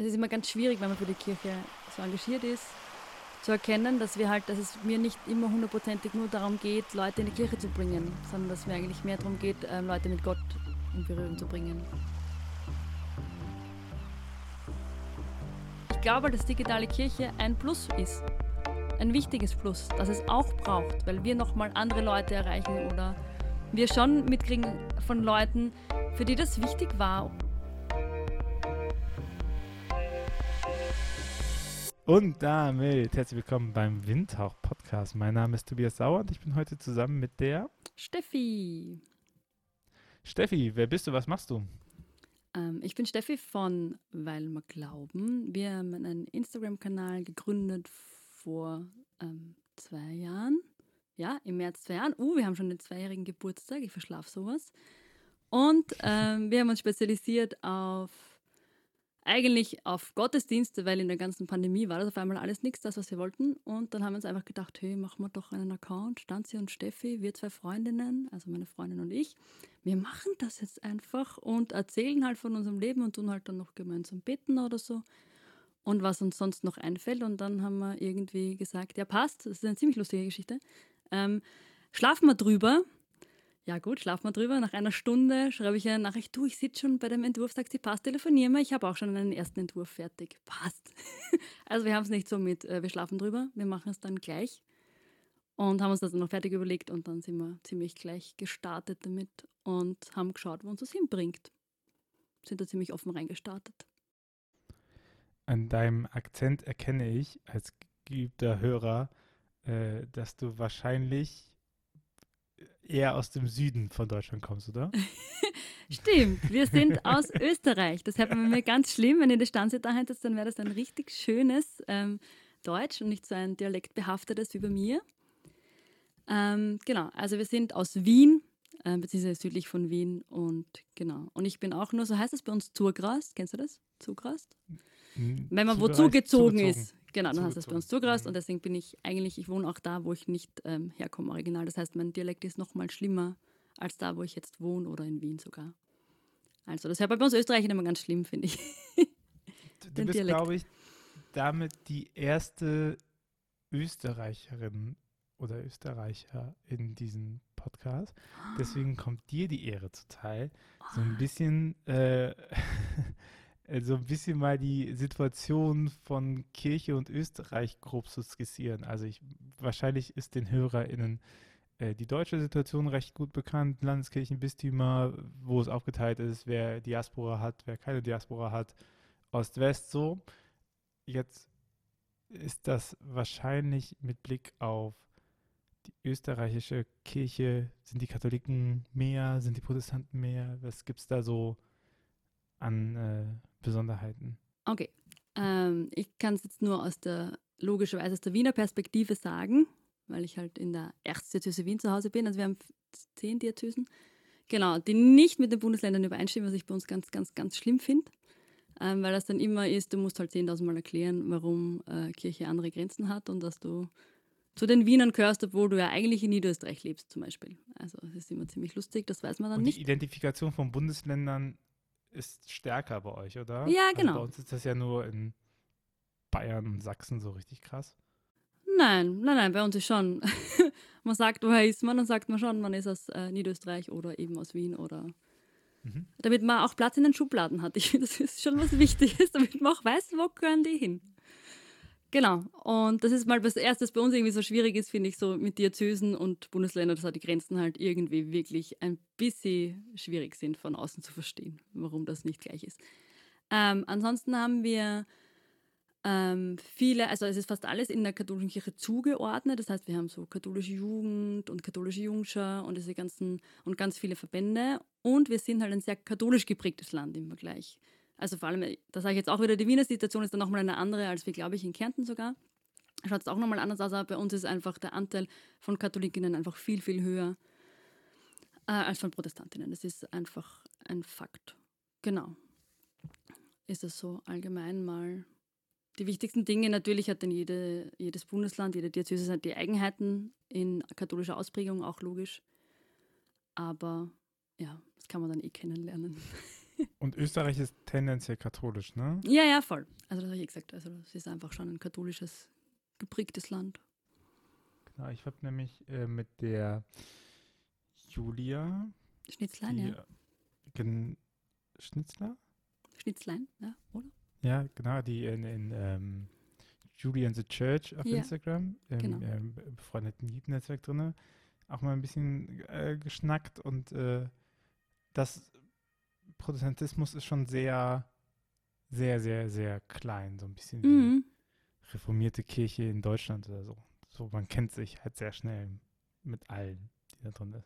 es ist immer ganz schwierig, wenn man für die Kirche so engagiert ist, zu erkennen, dass wir halt, dass es mir nicht immer hundertprozentig nur darum geht, Leute in die Kirche zu bringen, sondern dass mir eigentlich mehr darum geht, ähm, Leute mit Gott in Berührung zu bringen. Ich glaube, dass digitale Kirche ein Plus ist. Ein wichtiges Plus, das es auch braucht, weil wir nochmal andere Leute erreichen oder wir schon mitkriegen von Leuten, für die das wichtig war Und damit herzlich willkommen beim Windhauch Podcast. Mein Name ist Tobias Sauer und ich bin heute zusammen mit der Steffi. Steffi, wer bist du? Was machst du? Ähm, ich bin Steffi von Weil wir glauben. Wir haben einen Instagram-Kanal gegründet vor ähm, zwei Jahren. Ja, im März zwei Jahren. Uh, wir haben schon den zweijährigen Geburtstag. Ich verschlafe sowas. Und ähm, wir haben uns spezialisiert auf eigentlich auf Gottesdienste, weil in der ganzen Pandemie war das auf einmal alles nichts, das, was wir wollten. Und dann haben wir uns einfach gedacht, hey, machen wir doch einen Account, Stanzi und Steffi, wir zwei Freundinnen, also meine Freundin und ich. Wir machen das jetzt einfach und erzählen halt von unserem Leben und tun halt dann noch gemeinsam beten oder so. Und was uns sonst noch einfällt. Und dann haben wir irgendwie gesagt, ja passt, das ist eine ziemlich lustige Geschichte. Ähm, schlafen wir drüber ja gut, schlafen wir drüber. Nach einer Stunde schreibe ich eine Nachricht, du, ich sitze schon bei dem Entwurf, sagt sie, passt, telefonieren wir. Ich habe auch schon einen ersten Entwurf fertig. Passt. also wir haben es nicht so mit, äh, wir schlafen drüber, wir machen es dann gleich. Und haben uns das dann noch fertig überlegt und dann sind wir ziemlich gleich gestartet damit und haben geschaut, wo uns das hinbringt. Sind da ziemlich offen reingestartet. An deinem Akzent erkenne ich als geübter Hörer, äh, dass du wahrscheinlich eher aus dem Süden von Deutschland kommst, oder? Stimmt, wir sind aus Österreich. Das wäre mir ganz schlimm, wenn ihr die Stanze da hättet, dann wäre das ein richtig schönes ähm, Deutsch und nicht so ein dialektbehaftetes wie bei mir. Ähm, genau, also wir sind aus Wien, äh, beziehungsweise südlich von Wien und genau. Und ich bin auch nur, so heißt es bei uns, Zugrast. Kennst du das? Zugrast? Hm, wenn man wo zugezogen ist. Genau, dann hast du es bei uns zugerast und deswegen bin ich eigentlich, ich wohne auch da, wo ich nicht ähm, herkomme, original. Das heißt, mein Dialekt ist noch mal schlimmer als da, wo ich jetzt wohne oder in Wien sogar. Also, das wäre bei uns Österreichern immer ganz schlimm, finde ich. du bist, glaube ich, damit die erste Österreicherin oder Österreicher in diesem Podcast. Deswegen kommt dir die Ehre zuteil, so ein bisschen äh, Äh, so ein bisschen mal die Situation von Kirche und Österreich grob zu skizzieren. Also ich, wahrscheinlich ist den HörerInnen äh, die deutsche Situation recht gut bekannt, Landeskirchenbistümer, wo es aufgeteilt ist, wer Diaspora hat, wer keine Diaspora hat, Ost-West so. Jetzt ist das wahrscheinlich mit Blick auf die österreichische Kirche, sind die Katholiken mehr, sind die Protestanten mehr? Was gibt es da so an äh, Besonderheiten? Okay. Ähm, ich kann es jetzt nur aus der, logischerweise aus der Wiener Perspektive sagen, weil ich halt in der Erzdiözese Wien zu Hause bin. Also wir haben zehn Diözesen. Genau, die nicht mit den Bundesländern übereinstimmen, was ich bei uns ganz, ganz, ganz schlimm finde. Ähm, weil das dann immer ist, du musst halt 10.000 Mal erklären, warum äh, Kirche andere Grenzen hat und dass du zu den Wienern gehörst, obwohl du ja eigentlich in Niederösterreich lebst zum Beispiel. Also das ist immer ziemlich lustig, das weiß man dann und nicht. Die Identifikation von Bundesländern ist stärker bei euch, oder? Ja, also genau. bei uns ist das ja nur in Bayern und Sachsen so richtig krass. Nein, nein, nein, bei uns ist schon. man sagt, woher ist man, dann sagt man schon, man ist aus äh, Niederösterreich oder eben aus Wien oder. Mhm. Damit man auch Platz in den Schubladen hat. Ich finde, das ist schon was Wichtiges, damit man auch weiß, wo gehören die hin. Genau. Und das ist mal was bei uns irgendwie so schwierig ist, finde ich, so mit Diözesen und Bundesländern, dass halt die Grenzen halt irgendwie wirklich ein bisschen schwierig sind, von außen zu verstehen, warum das nicht gleich ist. Ähm, ansonsten haben wir ähm, viele, also es ist fast alles in der katholischen Kirche zugeordnet. Das heißt, wir haben so katholische Jugend und katholische Jungschar und diese ganzen und ganz viele Verbände. Und wir sind halt ein sehr katholisch geprägtes Land im Vergleich also vor allem, da sage ich jetzt auch wieder, die Wiener Situation ist dann nochmal eine andere, als wir, glaube ich, in Kärnten sogar. Schaut es auch nochmal anders aus, aber bei uns ist einfach der Anteil von Katholikinnen einfach viel, viel höher äh, als von Protestantinnen. Das ist einfach ein Fakt. Genau. Ist das so allgemein mal die wichtigsten Dinge. Natürlich hat dann jede, jedes Bundesland, jede Diözese die Eigenheiten in katholischer Ausprägung, auch logisch. Aber ja, das kann man dann eh kennenlernen. Und Österreich ist tendenziell katholisch, ne? Ja, ja, voll. Also das habe ich gesagt. Also es ist einfach schon ein katholisches, geprägtes Land. Genau, ich habe nämlich äh, mit der Julia. Schnitzlein, die, ja. Gen Schnitzler? Schnitzlein, ja, oder? Ja, genau, die in, in ähm, Julie and the Church auf ja, Instagram, im genau. ähm, befreundeten Liebnetzwerk drin, auch mal ein bisschen äh, geschnackt und äh, das Protestantismus ist schon sehr, sehr, sehr, sehr klein, so ein bisschen mhm. wie reformierte Kirche in Deutschland oder so. So, man kennt sich halt sehr schnell mit allen, die da drin sind.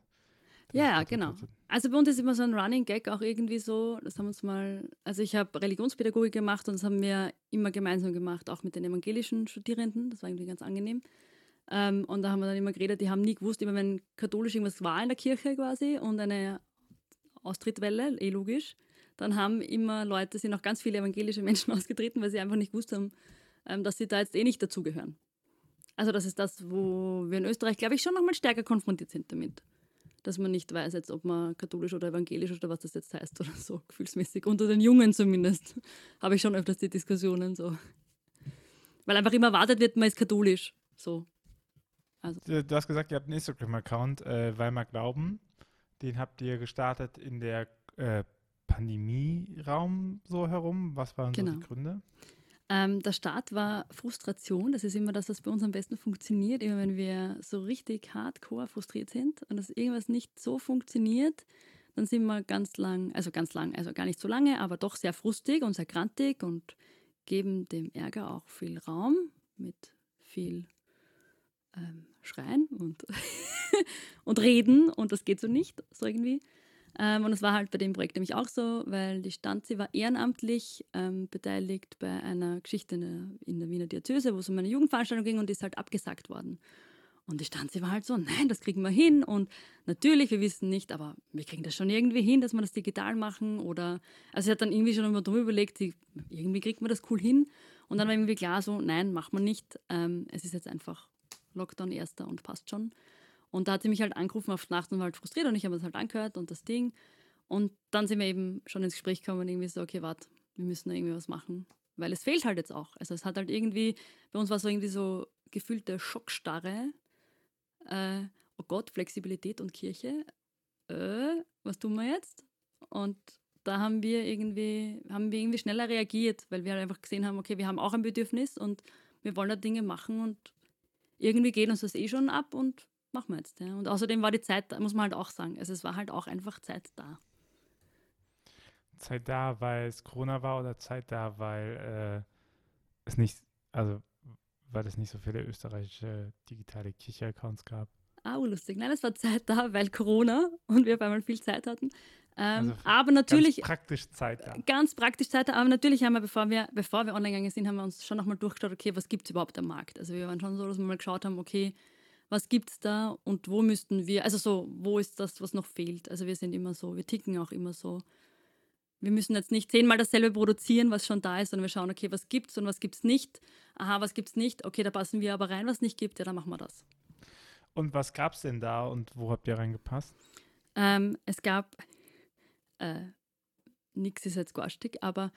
Ja, ja, genau. Also bei uns ist immer so ein Running Gag auch irgendwie so, das haben wir uns mal, also ich habe Religionspädagogik gemacht und das haben wir immer gemeinsam gemacht, auch mit den evangelischen Studierenden, das war irgendwie ganz angenehm. Ähm, und da haben wir dann immer geredet, die haben nie gewusst, immer wenn katholisch irgendwas war in der Kirche quasi und eine Austrittwelle, eh logisch, dann haben immer Leute, sind auch ganz viele evangelische Menschen ausgetreten, weil sie einfach nicht gewusst haben, ähm, dass sie da jetzt eh nicht dazugehören. Also das ist das, wo wir in Österreich, glaube ich, schon nochmal stärker konfrontiert sind damit dass man nicht weiß, jetzt, ob man katholisch oder evangelisch oder was das jetzt heißt oder so, gefühlsmäßig. Unter den Jungen zumindest habe ich schon öfters die Diskussionen so. Weil einfach immer erwartet wird, man ist katholisch. So. Also. Du hast gesagt, ihr habt einen Instagram-Account, äh, Weimar Glauben. Den habt ihr gestartet in der äh, Pandemie-Raum so herum. Was waren genau. so die Gründe? Ähm, der Start war Frustration. Das ist immer das, was bei uns am besten funktioniert. Immer wenn wir so richtig hardcore frustriert sind und dass irgendwas nicht so funktioniert, dann sind wir ganz lang, also ganz lang, also gar nicht so lange, aber doch sehr frustig und sehr grantig und geben dem Ärger auch viel Raum mit viel ähm, Schreien und, und Reden und das geht so nicht, so irgendwie. Ähm, und es war halt bei dem Projekt nämlich auch so, weil die Stanzi war ehrenamtlich ähm, beteiligt bei einer Geschichte in der, in der Wiener Diözese, wo es um eine Jugendveranstaltung ging und die ist halt abgesagt worden. Und die Stanzi war halt so, nein, das kriegen wir hin. Und natürlich, wir wissen nicht, aber wir kriegen das schon irgendwie hin, dass wir das digital machen. Oder, also sie hat dann irgendwie schon immer drüber überlegt, sie, irgendwie kriegt man das cool hin. Und dann war irgendwie klar so, nein, macht man nicht. Ähm, es ist jetzt einfach Lockdown erster und passt schon. Und da hat sie mich halt angerufen auf Nacht und war halt frustriert und ich habe es halt angehört und das Ding. Und dann sind wir eben schon ins Gespräch gekommen und irgendwie so, okay, warte, wir müssen da irgendwie was machen. Weil es fehlt halt jetzt auch. Also es hat halt irgendwie, bei uns war so irgendwie so gefühlte Schockstarre. Äh, oh Gott, Flexibilität und Kirche. Äh, was tun wir jetzt? Und da haben wir irgendwie, haben wir irgendwie schneller reagiert, weil wir halt einfach gesehen haben, okay, wir haben auch ein Bedürfnis und wir wollen da Dinge machen und irgendwie geht uns das eh schon ab und machen wir jetzt. Ja. Und außerdem war die Zeit, muss man halt auch sagen, also es war halt auch einfach Zeit da. Zeit da, weil es Corona war oder Zeit da, weil äh, es nicht, also weil es nicht so viele österreichische digitale Kirche-Accounts gab? Ah, lustig. Nein, es war Zeit da, weil Corona und wir auf einmal viel Zeit hatten. Ähm, also aber natürlich. Ganz praktisch Zeit da. Ganz praktisch Zeit da. Aber natürlich haben wir, bevor wir, bevor wir online gegangen sind, haben wir uns schon nochmal durchgeschaut, okay, was gibt es überhaupt am Markt? Also wir waren schon so, dass wir mal geschaut haben, okay, was gibt es da und wo müssten wir, also so, wo ist das, was noch fehlt? Also wir sind immer so, wir ticken auch immer so. Wir müssen jetzt nicht zehnmal dasselbe produzieren, was schon da ist, sondern wir schauen, okay, was gibt es und was gibt es nicht. Aha, was gibt es nicht? Okay, da passen wir aber rein, was nicht gibt, ja, dann machen wir das. Und was gab es denn da und wo habt ihr reingepasst? Ähm, es gab, äh, nichts ist jetzt garstig, aber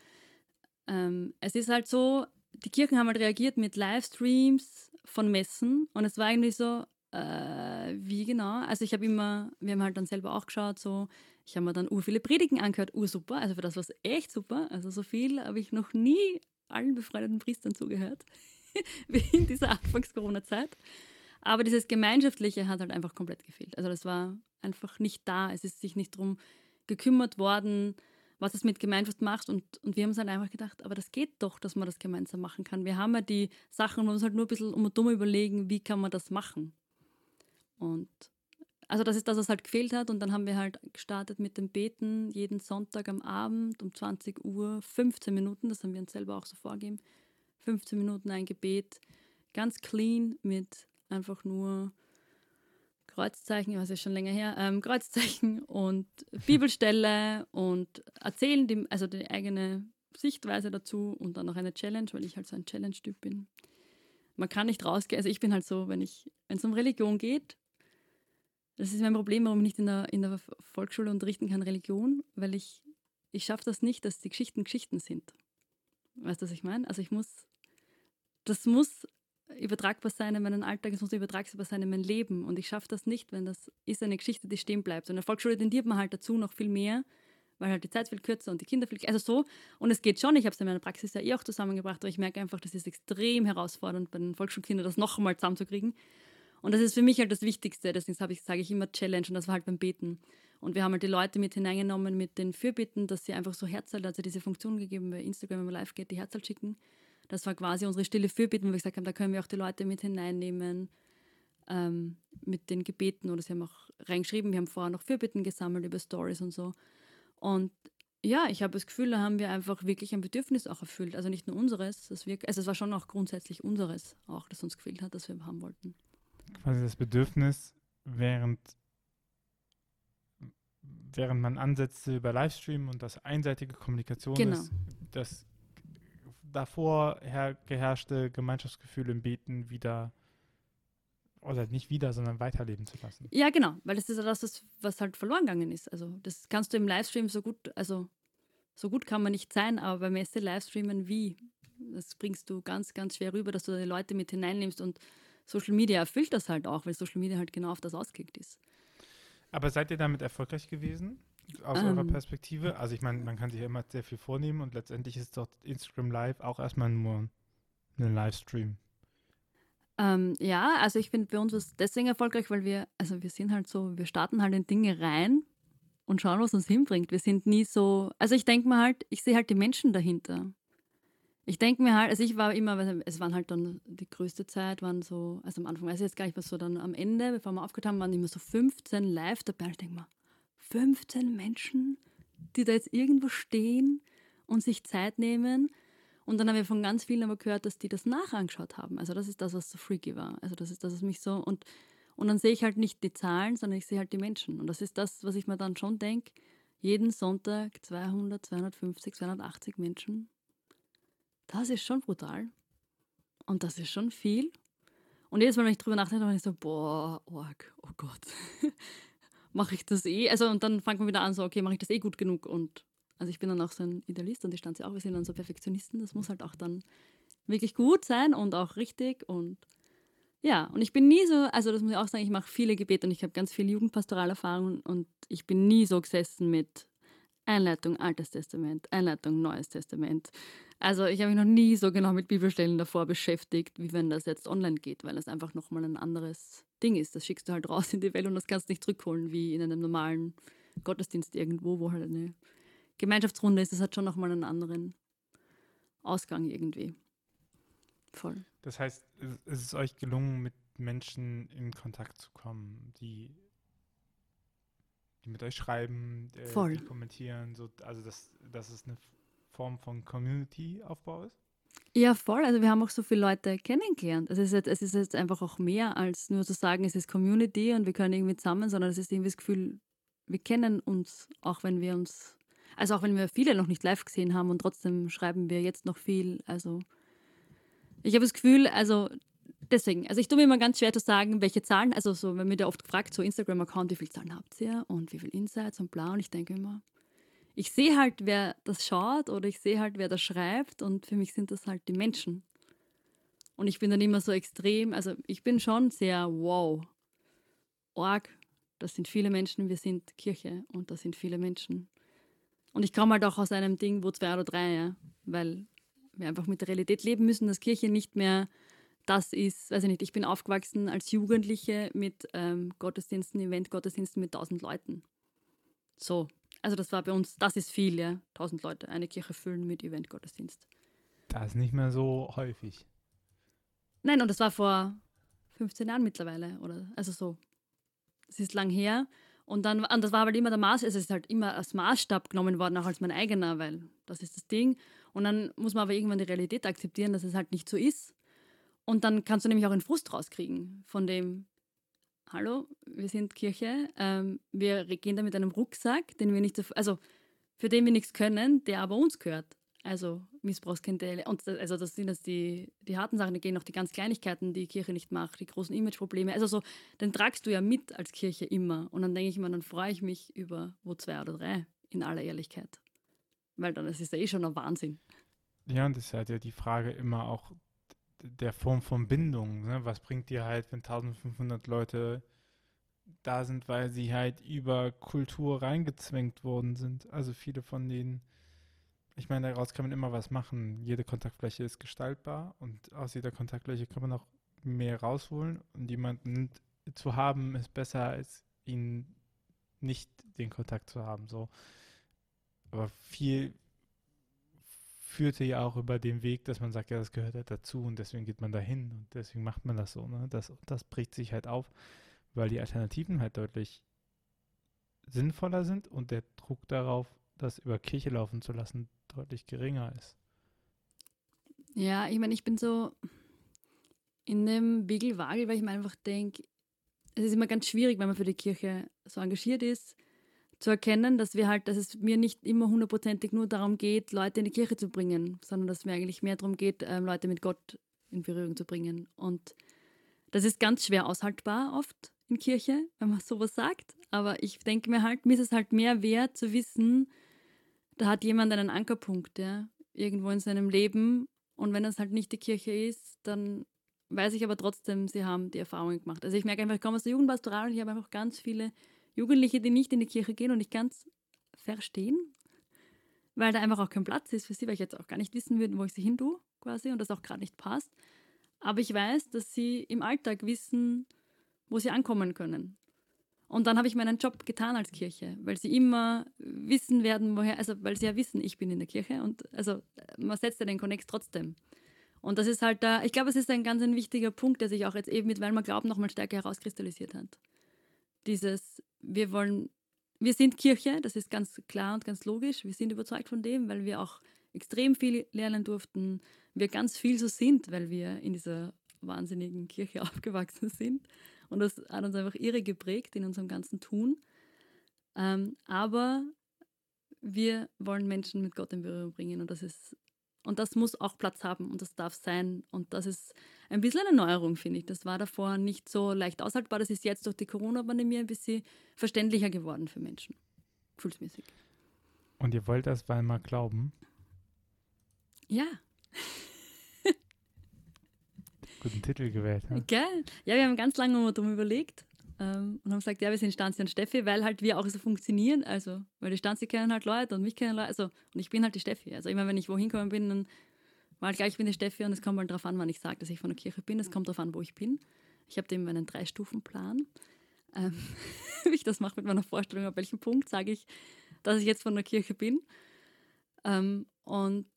ähm, es ist halt so, die Kirchen haben halt reagiert mit Livestreams, von Messen und es war eigentlich so, äh, wie genau? Also ich habe immer, wir haben halt dann selber auch geschaut, so, ich habe mir dann ur viele Predigen angehört, ur super, also für das war es echt super, also so viel habe ich noch nie allen befreundeten Priestern zugehört, wie in dieser Anfangs-Corona-Zeit. Aber dieses Gemeinschaftliche hat halt einfach komplett gefehlt. Also das war einfach nicht da. Es ist sich nicht darum gekümmert worden, was es mit Gemeinschaft macht. Und, und wir haben uns halt einfach gedacht, aber das geht doch, dass man das gemeinsam machen kann. Wir haben ja die Sachen und uns halt nur ein bisschen um und dumm überlegen, wie kann man das machen. Und also das ist das, was halt gefehlt hat. Und dann haben wir halt gestartet mit dem Beten jeden Sonntag am Abend um 20 Uhr, 15 Minuten, das haben wir uns selber auch so vorgegeben. 15 Minuten ein Gebet, ganz clean mit einfach nur Kreuzzeichen, was ist schon länger her, ähm, Kreuzzeichen und Bibelstelle und erzählen, die, also die eigene Sichtweise dazu und dann noch eine Challenge, weil ich halt so ein Challenge-Typ bin. Man kann nicht rausgehen, also ich bin halt so, wenn ich, wenn es um Religion geht, das ist mein Problem, warum ich nicht in der, in der Volksschule unterrichten kann, Religion, weil ich ich schaffe das nicht, dass die Geschichten Geschichten sind. Weißt du, was ich meine? Also ich muss, das muss übertragbar sein in meinen Alltag, es muss übertragbar sein in mein Leben. Und ich schaffe das nicht, wenn das ist eine Geschichte, die stehen bleibt. Und in der Volksschule tendiert man halt dazu noch viel mehr, weil halt die Zeit viel kürzer und die Kinder viel, also so. Und es geht schon, ich habe es in meiner Praxis ja eh auch zusammengebracht, aber ich merke einfach, das ist extrem herausfordernd, bei den Volksschulkindern das noch einmal zusammenzukriegen. Und das ist für mich halt das Wichtigste, deswegen ich, sage ich immer Challenge und das war halt beim Beten. Und wir haben halt die Leute mit hineingenommen mit den Fürbitten, dass sie einfach so Herzalt, also diese Funktion gegeben bei Instagram, wenn man live geht, die Herzalt schicken. Das war quasi unsere stille Fürbitten, wo wir gesagt haben, da können wir auch die Leute mit hineinnehmen ähm, mit den Gebeten oder sie haben auch reingeschrieben, wir haben vorher noch Fürbitten gesammelt über Stories und so. Und ja, ich habe das Gefühl, da haben wir einfach wirklich ein Bedürfnis auch erfüllt. Also nicht nur unseres, das wir, also es war schon auch grundsätzlich unseres, auch das uns gefehlt hat, das wir haben wollten. Quasi das Bedürfnis, während, während man ansetzte über Livestream und das einseitige Kommunikation genau. ist, das davor geherrschte Gemeinschaftsgefühl im Beten wieder oder nicht wieder, sondern weiterleben zu lassen. Ja, genau, weil das ist ja das, was halt verloren gegangen ist. Also das kannst du im Livestream so gut, also so gut kann man nicht sein, aber bei Messe Livestreamen wie? Das bringst du ganz, ganz schwer rüber, dass du die Leute mit hineinnimmst und Social Media erfüllt das halt auch, weil Social Media halt genau auf das ausgelegt ist. Aber seid ihr damit erfolgreich gewesen? Aus ähm, eurer Perspektive? Also ich meine, man kann sich ja immer sehr viel vornehmen und letztendlich ist doch Instagram Live auch erstmal nur ein Livestream. Ähm, ja, also ich finde bei uns ist deswegen erfolgreich, weil wir, also wir sind halt so, wir starten halt in Dinge rein und schauen, was uns hinbringt. Wir sind nie so, also ich denke mir halt, ich sehe halt die Menschen dahinter. Ich denke mir halt, also ich war immer, es waren halt dann die größte Zeit, waren so, also am Anfang weiß ich jetzt gar nicht, was so dann am Ende, bevor wir aufgehört haben, waren immer so 15 live dabei. Ich denke mir, 15 Menschen, die da jetzt irgendwo stehen und sich Zeit nehmen. Und dann haben wir von ganz vielen aber gehört, dass die das nachangeschaut haben. Also das ist das, was so freaky war. Also das ist das, was mich so und und dann sehe ich halt nicht die Zahlen, sondern ich sehe halt die Menschen. Und das ist das, was ich mir dann schon denke. Jeden Sonntag 200, 250, 280 Menschen das ist schon brutal. Und das ist schon viel. Und jedes Mal, wenn ich drüber nachdenke, dann bin ich so, boah, org, oh Gott. mache ich das eh? Also, und dann fängt man wieder an, so, okay, mache ich das eh gut genug? Und also ich bin dann auch so ein Idealist und die stand ja auch, wir sind dann so Perfektionisten. Das muss halt auch dann wirklich gut sein und auch richtig. Und ja, und ich bin nie so, also das muss ich auch sagen, ich mache viele Gebete und ich habe ganz viel Jugendpastoralerfahrung und ich bin nie so gesessen mit Einleitung Altes Testament, Einleitung Neues Testament, also ich habe mich noch nie so genau mit Bibelstellen davor beschäftigt, wie wenn das jetzt online geht, weil das einfach nochmal ein anderes Ding ist. Das schickst du halt raus in die Welt und das kannst du nicht zurückholen, wie in einem normalen Gottesdienst irgendwo, wo halt eine Gemeinschaftsrunde ist. Das hat schon nochmal einen anderen Ausgang irgendwie. Voll. Das heißt, es ist euch gelungen, mit Menschen in Kontakt zu kommen, die, die mit euch schreiben, äh, die kommentieren. So, also das, das ist eine Form von Community-Aufbau ist? Ja, voll. Also wir haben auch so viele Leute kennengelernt. Also es ist, jetzt, es ist jetzt einfach auch mehr als nur zu sagen, es ist Community und wir können irgendwie zusammen, sondern es ist irgendwie das Gefühl, wir kennen uns, auch wenn wir uns, also auch wenn wir viele noch nicht live gesehen haben und trotzdem schreiben wir jetzt noch viel. Also ich habe das Gefühl, also deswegen, also ich tue mir immer ganz schwer zu sagen, welche Zahlen, also so, wenn mir da oft gefragt, so Instagram-Account, wie viele Zahlen habt ihr und wie viele Insights und bla und ich denke immer, ich sehe halt, wer das schaut oder ich sehe halt, wer das schreibt und für mich sind das halt die Menschen. Und ich bin dann immer so extrem, also ich bin schon sehr wow, org, das sind viele Menschen, wir sind Kirche und das sind viele Menschen. Und ich komme halt auch aus einem Ding, wo zwei oder drei, ja, weil wir einfach mit der Realität leben müssen, dass Kirche nicht mehr das ist, weiß ich nicht, ich bin aufgewachsen als Jugendliche mit ähm, Gottesdiensten, Event-Gottesdiensten mit tausend Leuten. So, also das war bei uns, das ist viel, ja. Tausend Leute, eine Kirche füllen mit Event-Gottesdienst. Das ist nicht mehr so häufig. Nein, und das war vor 15 Jahren mittlerweile, oder? Also so. Es ist lang her. Und dann, und das war halt immer der Maß, es ist halt immer als Maßstab genommen worden, auch als mein eigener, weil das ist das Ding. Und dann muss man aber irgendwann die Realität akzeptieren, dass es halt nicht so ist. Und dann kannst du nämlich auch einen Frust rauskriegen von dem, hallo, wir sind Kirche, ähm, wir gehen da mit einem Rucksack, den wir nicht, also für den wir nichts können, der aber uns gehört. Also Missbrauchskandale. Und also das sind jetzt die, die harten Sachen, die gehen noch die ganz Kleinigkeiten, die die Kirche nicht macht, die großen Imageprobleme. Also so, den tragst du ja mit als Kirche immer. Und dann denke ich mir, dann freue ich mich über wo zwei oder drei, in aller Ehrlichkeit. weil dann ist es ja eh schon ein Wahnsinn. Ja, und das ist halt ja die Frage immer auch der Form von Bindung. Ne? Was bringt dir halt, wenn 1500 Leute da sind, weil sie halt über Kultur reingezwängt worden sind? Also viele von denen, ich meine, daraus kann man immer was machen. Jede Kontaktfläche ist gestaltbar und aus jeder Kontaktfläche kann man auch mehr rausholen und jemanden zu haben ist besser als ihn nicht den Kontakt zu haben. So. Aber viel führte ja auch über den Weg, dass man sagt, ja, das gehört halt dazu und deswegen geht man dahin und deswegen macht man das so. Ne? Das, das bricht sich halt auf, weil die Alternativen halt deutlich sinnvoller sind und der Druck darauf, das über Kirche laufen zu lassen, deutlich geringer ist. Ja, ich meine, ich bin so in dem Wiegelwagel, weil ich mir einfach denke, es ist immer ganz schwierig, wenn man für die Kirche so engagiert ist, zu erkennen, dass wir halt, dass es mir nicht immer hundertprozentig nur darum geht, Leute in die Kirche zu bringen, sondern dass es mir eigentlich mehr darum geht, ähm, Leute mit Gott in Berührung zu bringen. Und das ist ganz schwer aushaltbar oft in Kirche, wenn man sowas sagt. Aber ich denke mir halt, mir ist es halt mehr wert zu wissen, da hat jemand einen Ankerpunkt, ja, irgendwo in seinem Leben. Und wenn es halt nicht die Kirche ist, dann weiß ich aber trotzdem, sie haben die Erfahrungen gemacht. Also ich merke einfach, ich komme aus der Jugendpastoral und ich habe einfach ganz viele Jugendliche, die nicht in die Kirche gehen und ich kann es verstehen, weil da einfach auch kein Platz ist für sie, weil ich jetzt auch gar nicht wissen würde, wo ich sie hin tue, quasi, und das auch gerade nicht passt. Aber ich weiß, dass sie im Alltag wissen, wo sie ankommen können. Und dann habe ich meinen Job getan als Kirche, weil sie immer wissen werden, woher, also weil sie ja wissen, ich bin in der Kirche und also man setzt ja den Connect trotzdem. Und das ist halt da, ich glaube, es ist ein ganz ein wichtiger Punkt, der sich auch jetzt eben mit Weil man glaubt nochmal stärker herauskristallisiert hat. Dieses, wir wollen, wir sind Kirche, das ist ganz klar und ganz logisch. Wir sind überzeugt von dem, weil wir auch extrem viel lernen durften. Wir ganz viel so sind, weil wir in dieser wahnsinnigen Kirche aufgewachsen sind. Und das hat uns einfach irre geprägt in unserem ganzen Tun. Ähm, aber wir wollen Menschen mit Gott in Berührung bringen und das ist und das muss auch Platz haben und das darf sein. Und das ist ein bisschen eine Neuerung, finde ich. Das war davor nicht so leicht aushaltbar. Das ist jetzt durch die Corona-Pandemie ein bisschen verständlicher geworden für Menschen. Gefühlsmäßig. Und ihr wollt das Weimar glauben? Ja. Guten Titel gewählt. Ja? Geil. Ja, wir haben ganz lange mal drum überlegt ähm, und haben gesagt, ja, wir sind Stanzi und Steffi, weil halt wir auch so funktionieren. Also, weil die Stanzi kennen halt Leute und mich kennen Leute. Also, und ich bin halt die Steffi. Also immer wenn ich wohin gekommen bin, dann war halt gleich, ich bin die Steffi und es kommt halt darauf an, wann ich sage, dass ich von der Kirche bin. Es kommt darauf an, wo ich bin. Ich habe dem einen Drei-Stufen-Plan. Ähm, wie ich das mache mit meiner Vorstellung, ab welchem Punkt sage ich, dass ich jetzt von der Kirche bin. Ähm, und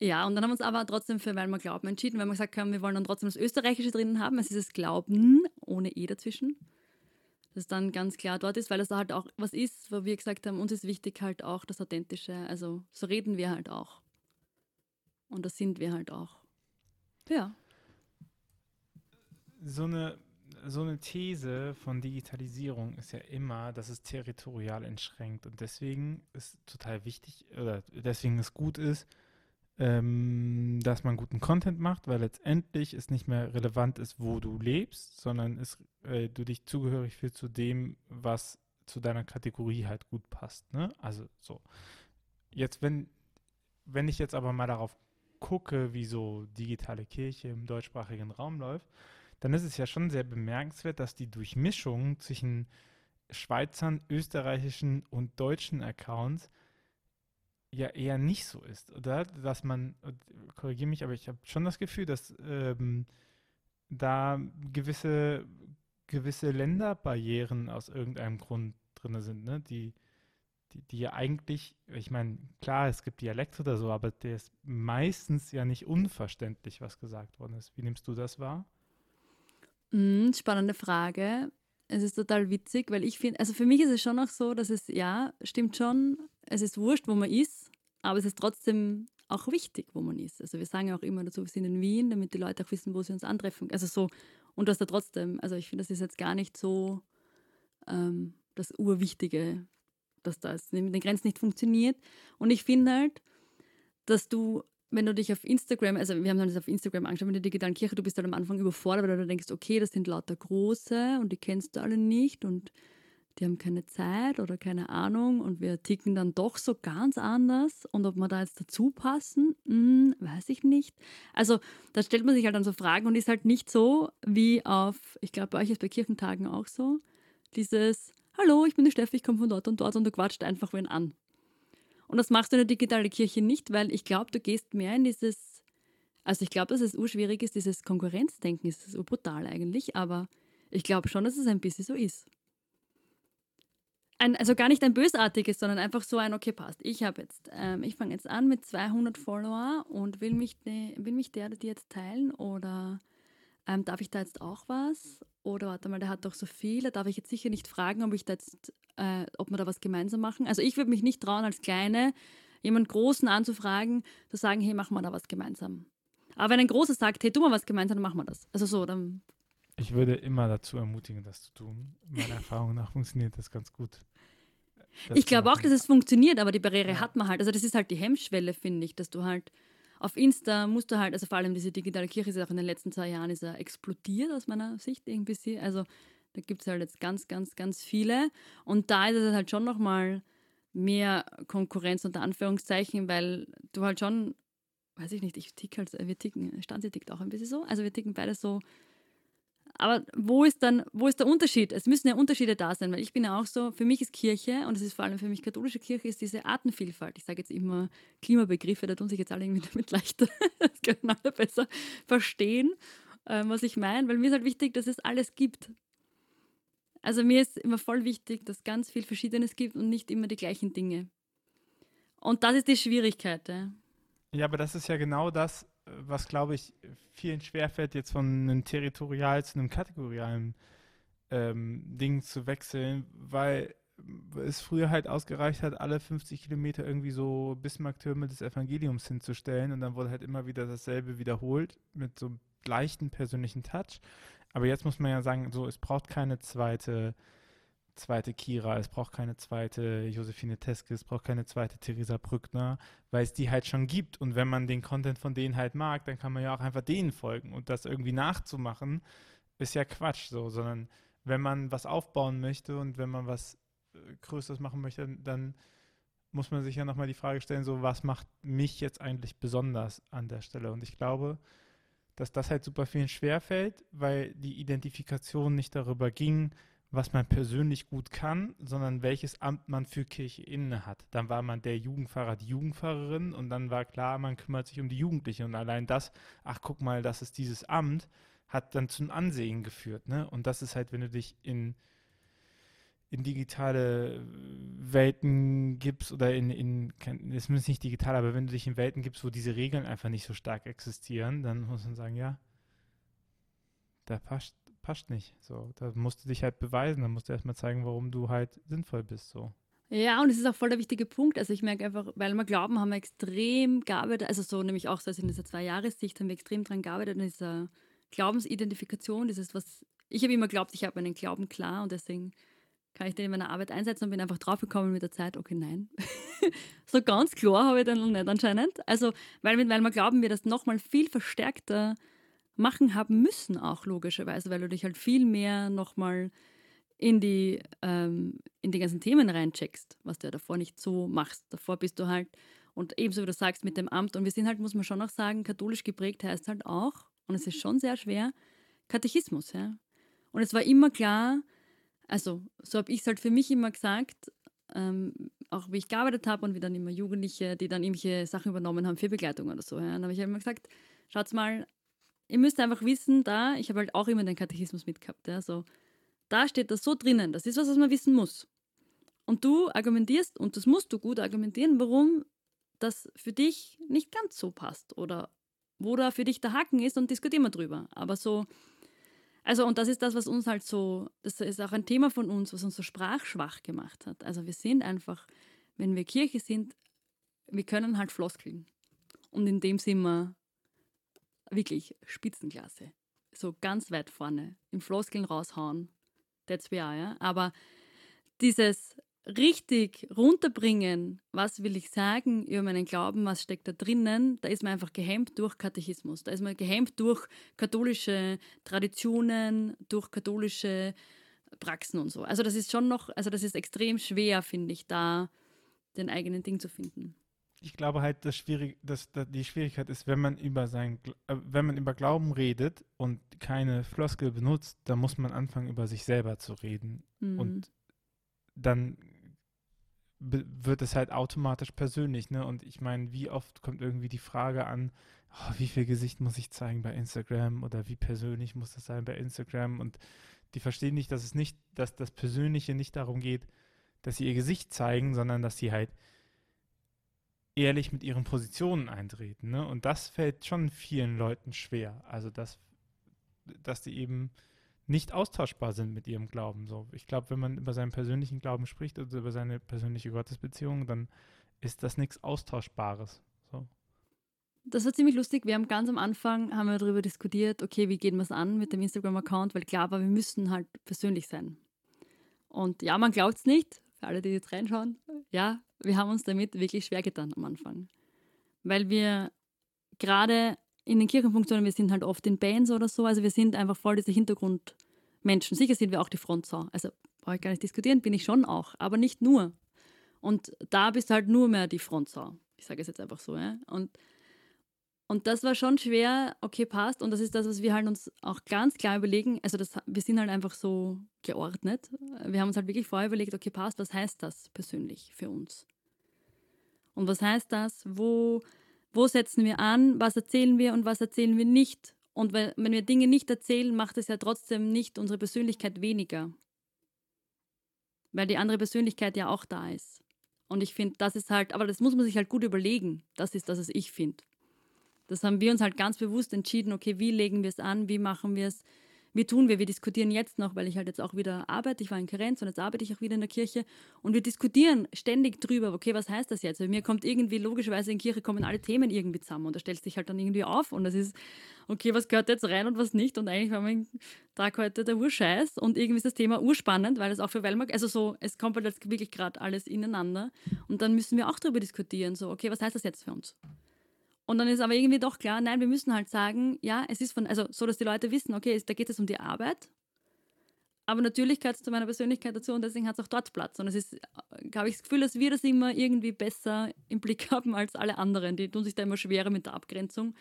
ja, und dann haben wir uns aber trotzdem für Weil wir Glauben entschieden, weil wir gesagt haben, wir wollen dann trotzdem das Österreichische drinnen haben. Es ist das Glauben ohne E dazwischen das dann ganz klar dort ist, weil das da halt auch was ist, wo wir gesagt haben, uns ist wichtig halt auch das Authentische. Also so reden wir halt auch. Und das sind wir halt auch. Ja. So eine, so eine These von Digitalisierung ist ja immer, dass es territorial entschränkt. Und deswegen ist total wichtig, oder deswegen es gut ist, ähm, dass man guten Content macht, weil letztendlich es nicht mehr relevant ist, wo du lebst, sondern es, äh, du dich zugehörig fühlst zu dem, was zu deiner Kategorie halt gut passt. Ne? Also so. Jetzt, wenn, wenn ich jetzt aber mal darauf gucke, wie so digitale Kirche im deutschsprachigen Raum läuft, dann ist es ja schon sehr bemerkenswert, dass die Durchmischung zwischen Schweizern, österreichischen und deutschen Accounts ja eher nicht so ist, oder? Dass man, korrigiere mich, aber ich habe schon das Gefühl, dass ähm, da gewisse, gewisse Länderbarrieren aus irgendeinem Grund drin sind, ne? Die, die, die ja eigentlich, ich meine, klar, es gibt Dialekt oder so, aber der ist meistens ja nicht unverständlich, was gesagt worden ist. Wie nimmst du das wahr? Mm, spannende Frage. Es ist total witzig, weil ich finde, also für mich ist es schon auch so, dass es, ja, stimmt schon, es ist wurscht, wo man ist, aber es ist trotzdem auch wichtig, wo man ist. Also wir sagen ja auch immer dazu, wir sind in Wien, damit die Leute auch wissen, wo sie uns antreffen. Also so, und das da trotzdem, also ich finde, das ist jetzt gar nicht so ähm, das Urwichtige, dass das mit den Grenzen nicht funktioniert. Und ich finde halt, dass du, wenn du dich auf Instagram, also wir haben das auf Instagram angeschaut, mit der digitalen Kirche, du bist halt am Anfang überfordert, weil du denkst, okay, das sind lauter große und die kennst du alle nicht und die haben keine Zeit oder keine Ahnung und wir ticken dann doch so ganz anders und ob wir da jetzt dazu passen, hm, weiß ich nicht. Also da stellt man sich halt dann so Fragen und ist halt nicht so wie auf, ich glaube bei euch ist bei Kirchentagen auch so, dieses Hallo, ich bin die Steffi, ich komme von dort und dort und du quatscht einfach wen an. Und das machst du in der digitalen Kirche nicht, weil ich glaube, du gehst mehr in dieses, also ich glaube, dass es urschwierig ist, dieses Konkurrenzdenken ist, ist brutal eigentlich, aber ich glaube schon, dass es ein bisschen so ist ein, also gar nicht ein bösartiges, sondern einfach so ein, okay, passt. Ich habe jetzt, ähm, ich fange jetzt an mit 200 Follower und will mich, de, will mich der oder die jetzt teilen oder ähm, darf ich da jetzt auch was? Oder warte mal, der hat doch so viele, darf ich jetzt sicher nicht fragen, ob ich da jetzt, äh, ob wir da was gemeinsam machen. Also ich würde mich nicht trauen, als Kleine jemand Großen anzufragen, zu sagen, hey, machen wir da was gemeinsam. Aber wenn ein Großer sagt, hey, tu mal was gemeinsam, dann machen wir das. Also so, dann ich würde immer dazu ermutigen, das zu tun. Meiner Erfahrung nach funktioniert das ganz gut. Das ich glaube auch, dass es funktioniert, aber die Barriere ja. hat man halt. Also das ist halt die Hemmschwelle, finde ich, dass du halt auf Insta musst du halt, also vor allem diese digitale Kirche ist auch in den letzten zwei Jahren ist er explodiert aus meiner Sicht irgendwie. Also da gibt es halt jetzt ganz, ganz, ganz viele. Und da ist es halt schon nochmal mehr Konkurrenz unter Anführungszeichen, weil du halt schon, weiß ich nicht, ich tick halt, wir ticken, Stanzi tickt auch ein bisschen so. Also wir ticken beide so aber wo ist dann, wo ist der Unterschied? Es müssen ja Unterschiede da sein, weil ich bin ja auch so, für mich ist Kirche, und es ist vor allem für mich katholische Kirche, ist diese Artenvielfalt. Ich sage jetzt immer Klimabegriffe, da tun sich jetzt alle irgendwie damit leichter, das können alle besser verstehen, ähm, was ich meine, weil mir ist halt wichtig, dass es alles gibt. Also mir ist immer voll wichtig, dass ganz viel Verschiedenes gibt und nicht immer die gleichen Dinge. Und das ist die Schwierigkeit. Ja, ja aber das ist ja genau das, was glaube ich vielen schwerfällt, jetzt von einem territorial zu einem kategorialen ähm, Ding zu wechseln, weil es früher halt ausgereicht hat, alle 50 Kilometer irgendwie so Bismarck-Türme des Evangeliums hinzustellen und dann wurde halt immer wieder dasselbe wiederholt mit so einem leichten persönlichen Touch. Aber jetzt muss man ja sagen, so es braucht keine zweite zweite Kira, es braucht keine zweite Josephine Teske, es braucht keine zweite Theresa Brückner, weil es die halt schon gibt. Und wenn man den Content von denen halt mag, dann kann man ja auch einfach denen folgen. Und das irgendwie nachzumachen, ist ja Quatsch so, sondern wenn man was aufbauen möchte und wenn man was äh, Größeres machen möchte, dann muss man sich ja nochmal die Frage stellen, so was macht mich jetzt eigentlich besonders an der Stelle? Und ich glaube, dass das halt super vielen schwerfällt, weil die Identifikation nicht darüber ging, was man persönlich gut kann, sondern welches Amt man für Kirche inne hat. Dann war man der Jugendpfarrer, die Jugendpfarrerin und dann war klar, man kümmert sich um die Jugendliche und allein das, ach guck mal, das ist dieses Amt, hat dann zum Ansehen geführt. Ne? Und das ist halt, wenn du dich in, in digitale Welten gibst oder in, in es ist nicht digital, aber wenn du dich in Welten gibst, wo diese Regeln einfach nicht so stark existieren, dann muss man sagen, ja, da passt, passt nicht. So, da musst du dich halt beweisen, da musst du erstmal zeigen, warum du halt sinnvoll bist. So. Ja, und es ist auch voll der wichtige Punkt. Also ich merke einfach, weil wir glauben, haben wir extrem gearbeitet, also so nämlich auch so also in dieser Zwei-Jahressicht haben wir extrem dran gearbeitet, in dieser Glaubensidentifikation, dieses, was ich habe immer geglaubt, ich habe meinen Glauben klar und deswegen kann ich den in meiner Arbeit einsetzen und bin einfach draufgekommen mit der Zeit, okay, nein. so ganz klar habe ich den noch nicht anscheinend. Also, weil, weil wir glauben, wir das nochmal viel verstärkter machen haben müssen, auch logischerweise, weil du dich halt viel mehr nochmal in die, ähm, in die ganzen Themen reincheckst, was du ja davor nicht so machst. Davor bist du halt, und ebenso wie du sagst, mit dem Amt, und wir sind halt, muss man schon auch sagen, katholisch geprägt heißt halt auch, und es ist schon sehr schwer, Katechismus. Ja? Und es war immer klar, also so habe ich es halt für mich immer gesagt, ähm, auch wie ich gearbeitet habe und wie dann immer Jugendliche, die dann irgendwelche Sachen übernommen haben für Begleitung oder so. Ja? Dann habe ich halt immer gesagt, schaut mal, ihr müsst einfach wissen, da, ich habe halt auch immer den Katechismus mitgehabt, ja, so, da steht das so drinnen, das ist was, was man wissen muss. Und du argumentierst, und das musst du gut argumentieren, warum das für dich nicht ganz so passt oder wo da für dich der Haken ist und diskutieren wir drüber. Aber so, also, und das ist das, was uns halt so, das ist auch ein Thema von uns, was uns so sprachschwach gemacht hat. Also, wir sind einfach, wenn wir Kirche sind, wir können halt Floskeln. Und in dem sind wir wirklich Spitzenklasse. So ganz weit vorne, im Floskeln raushauen. That's we are, ja. Aber dieses richtig runterbringen, was will ich sagen über meinen Glauben, was steckt da drinnen, da ist man einfach gehemmt durch Katechismus. Da ist man gehemmt durch katholische Traditionen, durch katholische Praxen und so. Also das ist schon noch, also das ist extrem schwer, finde ich, da den eigenen Ding zu finden. Ich glaube halt, dass, schwierig, dass, dass die Schwierigkeit ist, wenn man über sein, äh, wenn man über Glauben redet und keine Floskel benutzt, dann muss man anfangen, über sich selber zu reden. Mhm. Und dann wird es halt automatisch persönlich, ne? Und ich meine, wie oft kommt irgendwie die Frage an, oh, wie viel Gesicht muss ich zeigen bei Instagram oder wie persönlich muss das sein bei Instagram? Und die verstehen nicht, dass es nicht, dass das Persönliche nicht darum geht, dass sie ihr Gesicht zeigen, sondern dass sie halt ehrlich mit ihren Positionen eintreten. Ne? Und das fällt schon vielen Leuten schwer. Also dass, dass die eben nicht austauschbar sind mit ihrem Glauben. So, ich glaube, wenn man über seinen persönlichen Glauben spricht oder über seine persönliche Gottesbeziehung, dann ist das nichts Austauschbares. So. Das war ziemlich lustig. Wir haben ganz am Anfang haben wir darüber diskutiert, okay, wie gehen wir es an mit dem Instagram-Account, weil klar war, wir müssen halt persönlich sein. Und ja, man glaubt es nicht, für alle, die jetzt reinschauen. Ja, wir haben uns damit wirklich schwer getan am Anfang. Weil wir gerade in den Kirchenfunktionen, wir sind halt oft in Bands oder so, also wir sind einfach voll diese Hintergrundmenschen. Sicher sind wir auch die Frontsau. Also brauche ich gar nicht diskutieren, bin ich schon auch, aber nicht nur. Und da bist du halt nur mehr die Frontsau. Ich sage es jetzt einfach so. Ja? Und und das war schon schwer, okay, passt. Und das ist das, was wir halt uns auch ganz klar überlegen. Also das, wir sind halt einfach so geordnet. Wir haben uns halt wirklich vorher überlegt, okay, passt, was heißt das persönlich für uns? Und was heißt das? Wo, wo setzen wir an? Was erzählen wir und was erzählen wir nicht? Und wenn, wir Dinge nicht erzählen, macht es ja trotzdem nicht unsere Persönlichkeit weniger. Weil die andere Persönlichkeit ja auch da ist. Und ich finde, das ist halt, aber das muss man sich halt gut überlegen. Das ist das, was ich finde. Das haben wir uns halt ganz bewusst entschieden, okay, wie legen wir es an, wie machen wir es, wie tun wir? Wir diskutieren jetzt noch, weil ich halt jetzt auch wieder arbeite. Ich war in Karenz und jetzt arbeite ich auch wieder in der Kirche. Und wir diskutieren ständig drüber, okay, was heißt das jetzt? Weil mir kommt irgendwie, logischerweise in Kirche kommen alle Themen irgendwie zusammen und da stellt sich halt dann irgendwie auf und das ist, okay, was gehört jetzt rein und was nicht? Und eigentlich war mein Tag heute der Urscheiß und irgendwie ist das Thema urspannend, weil es auch für Wellmark, also so, es kommt halt jetzt wirklich gerade alles ineinander und dann müssen wir auch darüber diskutieren, so, okay, was heißt das jetzt für uns? Und dann ist aber irgendwie doch klar, nein, wir müssen halt sagen, ja, es ist von, also so, dass die Leute wissen, okay, da geht es um die Arbeit. Aber natürlich gehört es zu meiner Persönlichkeit dazu und deswegen hat es auch dort Platz. Und es ist, habe ich das Gefühl, dass wir das immer irgendwie besser im Blick haben als alle anderen. Die tun sich da immer schwerer mit der Abgrenzung.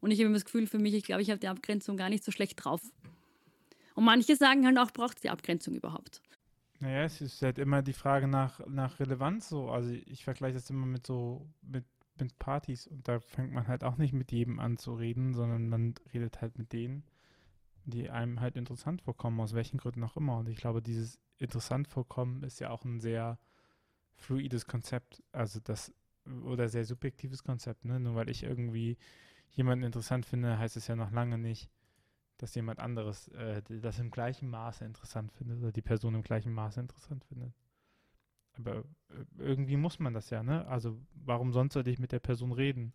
Und ich habe immer das Gefühl für mich, ich glaube, ich habe die Abgrenzung gar nicht so schlecht drauf. Und manche sagen halt auch, braucht es die Abgrenzung überhaupt? Naja, es ist halt immer die Frage nach, nach Relevanz so. Also ich vergleiche das immer mit so, mit mit Partys und da fängt man halt auch nicht mit jedem an zu reden, sondern man redet halt mit denen, die einem halt interessant vorkommen, aus welchen Gründen auch immer. Und ich glaube, dieses interessant vorkommen ist ja auch ein sehr fluides Konzept, also das oder sehr subjektives Konzept, ne? Nur weil ich irgendwie jemanden interessant finde, heißt es ja noch lange nicht, dass jemand anderes äh, das im gleichen Maße interessant findet oder die Person im gleichen Maße interessant findet. Aber äh, irgendwie muss man das ja, ne? Also warum sonst sollte ich mit der Person reden?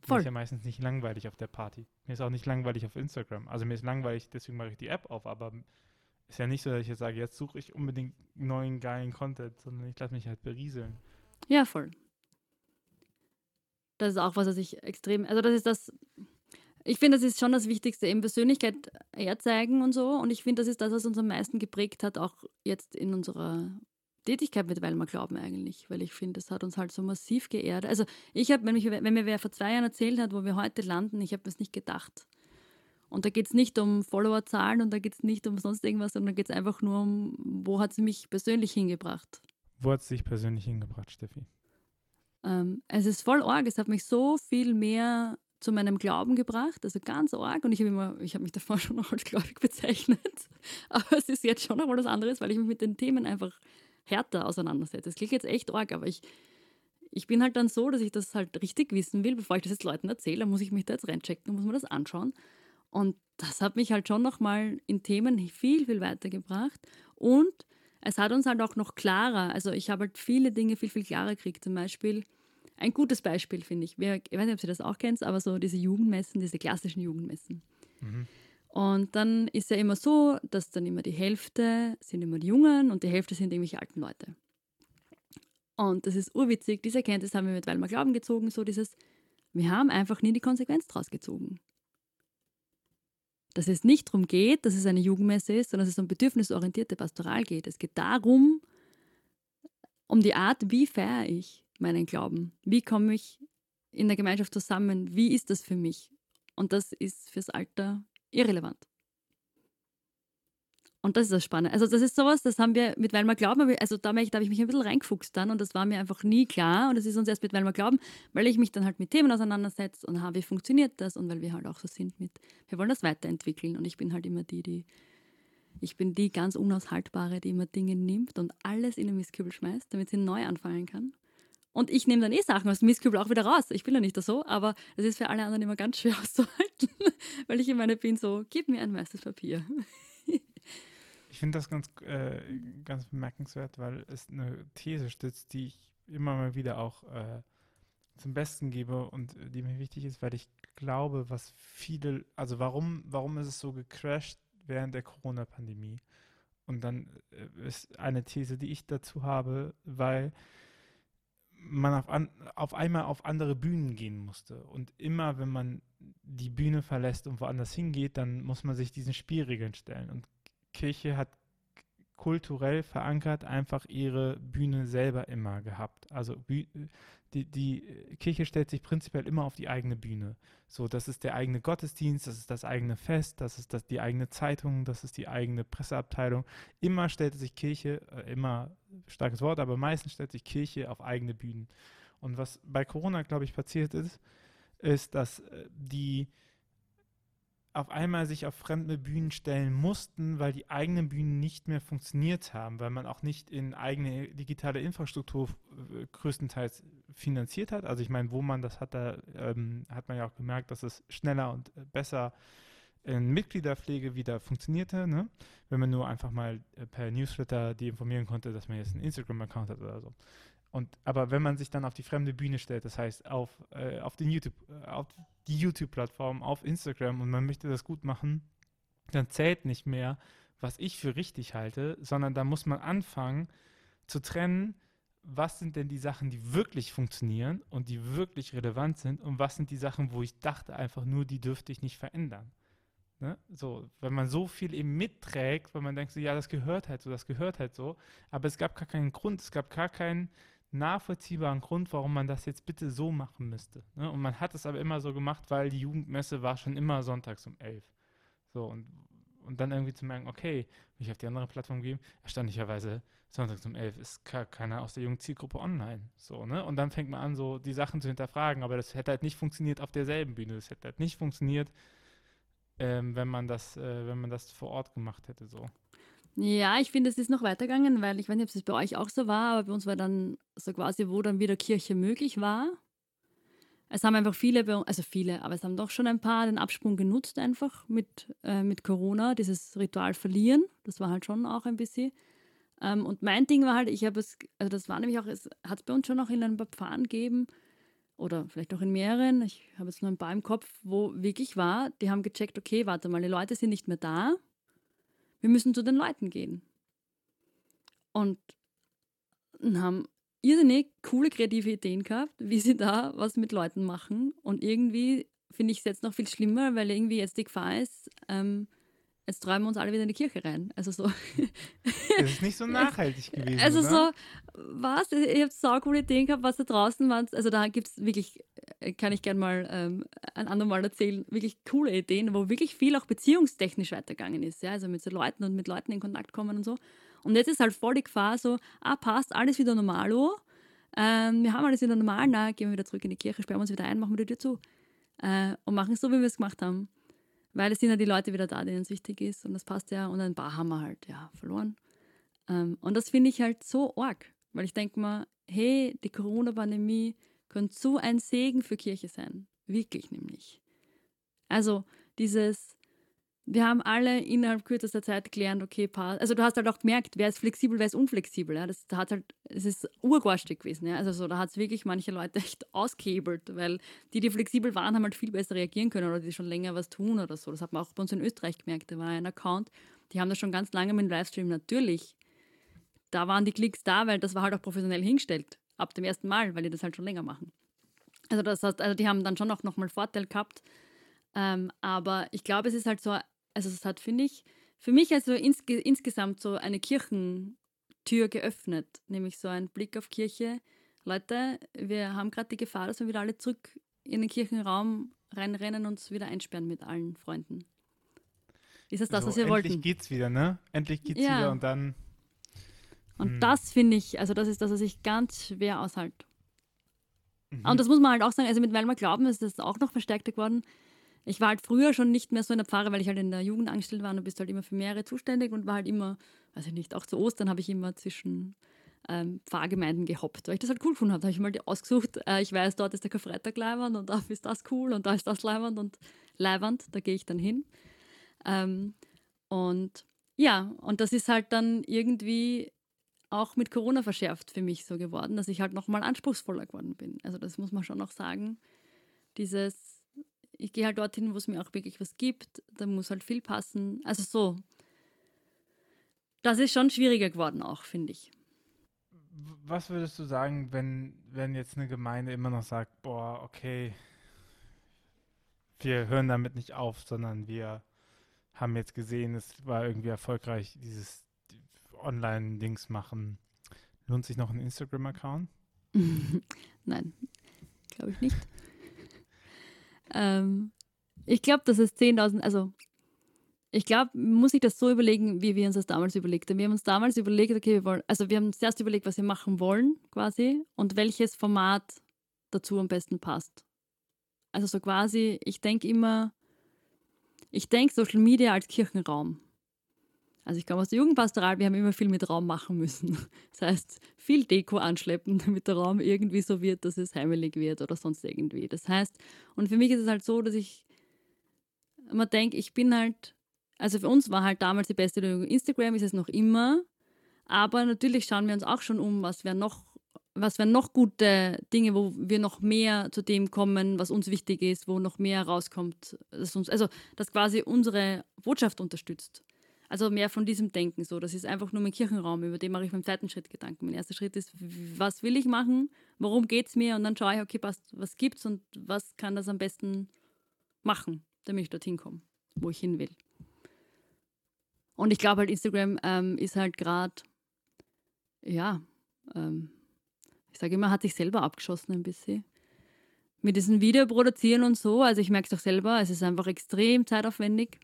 Voll. Mir ist ja meistens nicht langweilig auf der Party. Mir ist auch nicht langweilig auf Instagram. Also mir ist langweilig, deswegen mache ich die App auf, aber ist ja nicht so, dass ich jetzt sage, jetzt suche ich unbedingt neuen geilen Content, sondern ich lasse mich halt berieseln. Ja, voll. Das ist auch was, was ich extrem, also das ist das, ich finde, das ist schon das Wichtigste, eben Persönlichkeit herzeigen und so. Und ich finde, das ist das, was uns am meisten geprägt hat, auch jetzt in unserer Tätigkeit mit Weilmer Glauben eigentlich, weil ich finde, das hat uns halt so massiv geehrt. Also ich habe, wenn, wenn mir wer vor zwei Jahren erzählt hat, wo wir heute landen, ich habe es nicht gedacht. Und da geht es nicht um Followerzahlen und da geht es nicht um sonst irgendwas, sondern da geht es einfach nur um, wo hat es mich persönlich hingebracht. Wo hat es dich persönlich hingebracht, Steffi? Ähm, es ist voll arg. Es hat mich so viel mehr zu meinem Glauben gebracht, also ganz arg. Und ich habe immer, ich habe mich davor schon noch als gläubig bezeichnet, aber es ist jetzt schon noch mal was anderes, weil ich mich mit den Themen einfach härter auseinandersetze. Das klingt jetzt echt arg, aber ich, ich bin halt dann so, dass ich das halt richtig wissen will, bevor ich das jetzt Leuten erzähle, muss ich mich da jetzt reinchecken, muss mir das anschauen. Und das hat mich halt schon nochmal in Themen viel, viel weitergebracht. Und es hat uns halt auch noch klarer, also ich habe halt viele Dinge viel, viel klarer gekriegt. Zum Beispiel, ein gutes Beispiel finde ich, ich weiß nicht, ob Sie das auch kennen, aber so diese Jugendmessen, diese klassischen Jugendmessen. Mhm. Und dann ist ja immer so, dass dann immer die Hälfte sind immer die Jungen und die Hälfte sind irgendwelche alten Leute. Und das ist urwitzig. Diese Erkenntnis haben wir mit Weilmar Glauben gezogen, so dieses, wir haben einfach nie die Konsequenz draus gezogen. dass es nicht darum geht, dass es eine Jugendmesse ist, sondern dass es um bedürfnisorientierte Pastoral geht. Es geht darum, um die Art, wie feiere ich meinen Glauben? Wie komme ich in der Gemeinschaft zusammen? Wie ist das für mich? Und das ist fürs Alter irrelevant. Und das ist das Spannende. Also das ist sowas, das haben wir mit Weil glauben, also da, da habe ich mich ein bisschen reingefuchst dann und das war mir einfach nie klar und das ist uns erst mit Weil glauben, weil ich mich dann halt mit Themen auseinandersetze und habe, wie funktioniert das und weil wir halt auch so sind mit, wir wollen das weiterentwickeln und ich bin halt immer die, die, ich bin die ganz Unaushaltbare, die immer Dinge nimmt und alles in den Mistkübel schmeißt, damit sie neu anfangen kann. Und ich nehme dann eh Sachen aus dem Mistkübel auch wieder raus. Ich bin ja nicht so, aber es ist für alle anderen immer ganz schwer auszuhalten, weil ich immer bin so, gib mir ein weißes Papier. Ich finde das ganz, äh, ganz bemerkenswert, weil es eine These stützt, die ich immer mal wieder auch äh, zum Besten gebe und die mir wichtig ist, weil ich glaube, was viele, also warum, warum ist es so gecrashed während der Corona-Pandemie? Und dann äh, ist eine These, die ich dazu habe, weil man auf, an, auf einmal auf andere Bühnen gehen musste. Und immer, wenn man die Bühne verlässt und woanders hingeht, dann muss man sich diesen Spielregeln stellen. Und Kirche hat kulturell verankert einfach ihre Bühne selber immer gehabt. Also die, die Kirche stellt sich prinzipiell immer auf die eigene Bühne. So, das ist der eigene Gottesdienst, das ist das eigene Fest, das ist das, die eigene Zeitung, das ist die eigene Presseabteilung. Immer stellt sich Kirche, äh, immer starkes Wort, aber meistens stellt sich Kirche auf eigene Bühnen. Und was bei Corona, glaube ich, passiert ist, ist, dass äh, die auf einmal sich auf fremde Bühnen stellen mussten, weil die eigenen Bühnen nicht mehr funktioniert haben, weil man auch nicht in eigene digitale Infrastruktur äh, größtenteils finanziert hat. Also ich meine, wo man das hat, da ähm, hat man ja auch gemerkt, dass es schneller und äh, besser in Mitgliederpflege wieder funktionierte, ne? wenn man nur einfach mal äh, per Newsletter die informieren konnte, dass man jetzt einen Instagram-Account hat oder so. Und, aber wenn man sich dann auf die fremde Bühne stellt, das heißt auf, äh, auf, den YouTube, äh, auf die YouTube-Plattform, auf Instagram und man möchte das gut machen, dann zählt nicht mehr, was ich für richtig halte, sondern da muss man anfangen zu trennen, was sind denn die Sachen, die wirklich funktionieren und die wirklich relevant sind und was sind die Sachen, wo ich dachte einfach nur, die dürfte ich nicht verändern. Ne? So, wenn man so viel eben mitträgt, weil man denkt so, ja, das gehört halt so, das gehört halt so, aber es gab gar keinen Grund, es gab gar keinen, nachvollziehbaren Grund, warum man das jetzt bitte so machen müsste. Ne? Und man hat es aber immer so gemacht, weil die Jugendmesse war schon immer sonntags um elf. So, und, und dann irgendwie zu merken, okay, wenn ich auf die andere Plattform gehe, erstaunlicherweise sonntags um elf ist keiner aus der jungen Zielgruppe online. So, ne? Und dann fängt man an, so die Sachen zu hinterfragen, aber das hätte halt nicht funktioniert auf derselben Bühne. Das hätte halt nicht funktioniert, ähm, wenn man das, äh, wenn man das vor Ort gemacht hätte. So. Ja, ich finde, es ist noch weitergegangen, weil ich weiß nicht, ob es bei euch auch so war, aber bei uns war dann so quasi, wo dann wieder Kirche möglich war. Es haben einfach viele, also viele, aber es haben doch schon ein paar den Absprung genutzt einfach mit, äh, mit Corona, dieses Ritual verlieren. Das war halt schon auch ein bisschen. Ähm, und mein Ding war halt, ich habe es, also das war nämlich auch, es hat es bei uns schon auch in ein paar Pfarren gegeben oder vielleicht auch in mehreren, ich habe jetzt nur ein paar im Kopf, wo wirklich war, die haben gecheckt, okay, warte mal, die Leute sind nicht mehr da, wir müssen zu den Leuten gehen. Und haben irrsinnig coole kreative Ideen gehabt, wie sie da was mit Leuten machen. Und irgendwie finde ich es jetzt noch viel schlimmer, weil irgendwie jetzt die Gefahr ist, ähm, jetzt träumen wir uns alle wieder in die Kirche rein. Also so. Es ist nicht so nachhaltig gewesen. Also oder? so, was? Ich habe so coole Ideen gehabt, was da draußen war. Also da gibt es wirklich, äh, kann ich gerne mal ähm, ein andermal erzählen, wirklich coole Ideen, wo wirklich viel auch beziehungstechnisch weitergegangen ist. Ja? Also mit so Leuten und mit Leuten in Kontakt kommen und so. Und jetzt ist halt voll die Gefahr so, ah, passt, alles wieder normalo. Ähm, wir haben alles wieder normal, na, gehen wir wieder zurück in die Kirche, sperren uns wieder ein, machen wir die Tür zu. Äh, und machen es so, wie wir es gemacht haben. Weil es sind ja die Leute wieder da, denen es wichtig ist und das passt ja. Und ein paar haben wir halt ja verloren. Ähm, und das finde ich halt so arg, weil ich denke mal, hey, die Corona-Pandemie könnte so ein Segen für Kirche sein. Wirklich nämlich. Also dieses, wir haben alle innerhalb kürzester Zeit gelernt, okay, also du hast halt auch gemerkt, wer ist flexibel, wer ist unflexibel. Ja? Das, da hat halt, es ist urgarstig gewesen. Ja? Also so, da hat es wirklich manche Leute echt ausgehebelt, weil die, die flexibel waren, haben halt viel besser reagieren können oder die schon länger was tun oder so. Das hat man auch bei uns in Österreich gemerkt. Da war ein Account, die haben das schon ganz lange mit dem Livestream natürlich. Da waren die Klicks da, weil das war halt auch professionell hingestellt. Ab dem ersten Mal, weil die das halt schon länger machen. Also das heißt, also die haben dann schon auch nochmal Vorteil gehabt. Ähm, aber ich glaube, es ist halt so also es hat, finde ich, für mich also insge insgesamt so eine Kirchentür geöffnet, nämlich so ein Blick auf Kirche. Leute, wir haben gerade die Gefahr, dass wir wieder alle zurück in den Kirchenraum reinrennen und uns wieder einsperren mit allen Freunden. Ist es das, so, was wir endlich wollten? Endlich geht's wieder, ne? Endlich geht's ja. wieder und dann. Und hm. das finde ich, also das ist das, was ich ganz schwer aushalte. Mhm. Und das muss man halt auch sagen, also mit Weilmer Glauben ist das auch noch verstärkter geworden. Ich war halt früher schon nicht mehr so in der Pfarre, weil ich halt in der Jugend angestellt war und bist halt immer für mehrere zuständig und war halt immer, weiß ich nicht, auch zu Ostern habe ich immer zwischen ähm, Pfarrgemeinden gehoppt, weil ich das halt cool gefunden habe. Da habe ich mal ausgesucht, äh, ich weiß, dort ist der Karfreitag leibend und da ist das cool und da ist das leibend und leibend, da gehe ich dann hin. Ähm, und ja, und das ist halt dann irgendwie auch mit Corona verschärft für mich so geworden, dass ich halt nochmal anspruchsvoller geworden bin. Also das muss man schon noch sagen. Dieses, ich gehe halt dorthin, wo es mir auch wirklich was gibt, da muss halt viel passen. Also so. Das ist schon schwieriger geworden auch, finde ich. Was würdest du sagen, wenn, wenn jetzt eine Gemeinde immer noch sagt, boah, okay, wir hören damit nicht auf, sondern wir haben jetzt gesehen, es war irgendwie erfolgreich, dieses Online-Dings machen. Lohnt sich noch ein Instagram-Account? Nein, glaube ich nicht. Ähm, ich glaube, dass es 10.000, also ich glaube, muss ich das so überlegen, wie wir uns das damals überlegt haben. Wir haben uns damals überlegt, okay, wir wollen, also wir haben zuerst überlegt, was wir machen wollen, quasi, und welches Format dazu am besten passt. Also so quasi, ich denke immer, ich denke Social Media als Kirchenraum. Also ich komme aus der Jugendpastoral, wir haben immer viel mit Raum machen müssen. Das heißt, viel Deko anschleppen, damit der Raum irgendwie so wird, dass es heimelig wird oder sonst irgendwie. Das heißt, und für mich ist es halt so, dass ich immer denke, ich bin halt, also für uns war halt damals die beste Lösung Instagram, ist es noch immer. Aber natürlich schauen wir uns auch schon um, was wäre noch was wären noch gute Dinge, wo wir noch mehr zu dem kommen, was uns wichtig ist, wo noch mehr rauskommt, dass uns, also das quasi unsere Botschaft unterstützt. Also mehr von diesem Denken so. Das ist einfach nur mein Kirchenraum, über den mache ich beim zweiten Schritt Gedanken. Mein erster Schritt ist, was will ich machen, worum geht es mir und dann schaue ich, okay, was, was es und was kann das am besten machen, damit ich dorthin komme, wo ich hin will. Und ich glaube halt, Instagram ähm, ist halt gerade, ja, ähm, ich sage immer, hat sich selber abgeschossen ein bisschen. Mit diesem Video produzieren und so, also ich merke es doch selber, es ist einfach extrem zeitaufwendig.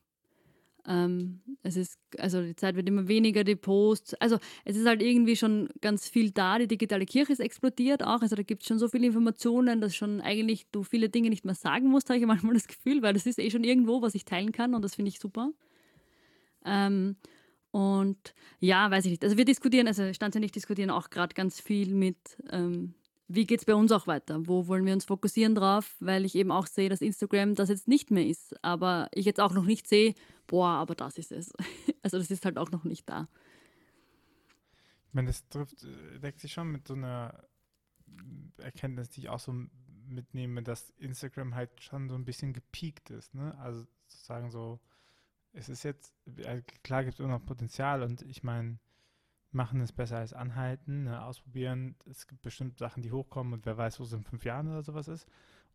Ähm, es ist, also die Zeit wird immer weniger, die Posts. Also es ist halt irgendwie schon ganz viel da. Die digitale Kirche ist explodiert auch. Also da gibt es schon so viele Informationen, dass schon eigentlich du viele Dinge nicht mehr sagen musst, habe ich manchmal das Gefühl, weil das ist eh schon irgendwo, was ich teilen kann und das finde ich super. Ähm, und ja, weiß ich nicht. Also wir diskutieren, also standsändig diskutieren auch gerade ganz viel mit, ähm, wie geht es bei uns auch weiter? Wo wollen wir uns fokussieren drauf? Weil ich eben auch sehe, dass Instagram das jetzt nicht mehr ist. Aber ich jetzt auch noch nicht sehe, boah, aber das ist es. Also das ist halt auch noch nicht da. Ich meine, das trifft, äh, deckt sich schon mit so einer Erkenntnis, die ich auch so mitnehme, dass Instagram halt schon so ein bisschen gepiekt ist. Ne? Also sozusagen so es ist jetzt, klar gibt es immer noch Potenzial und ich meine, machen ist besser als anhalten, ne, ausprobieren. Es gibt bestimmt Sachen, die hochkommen und wer weiß, wo es in fünf Jahren oder sowas ist.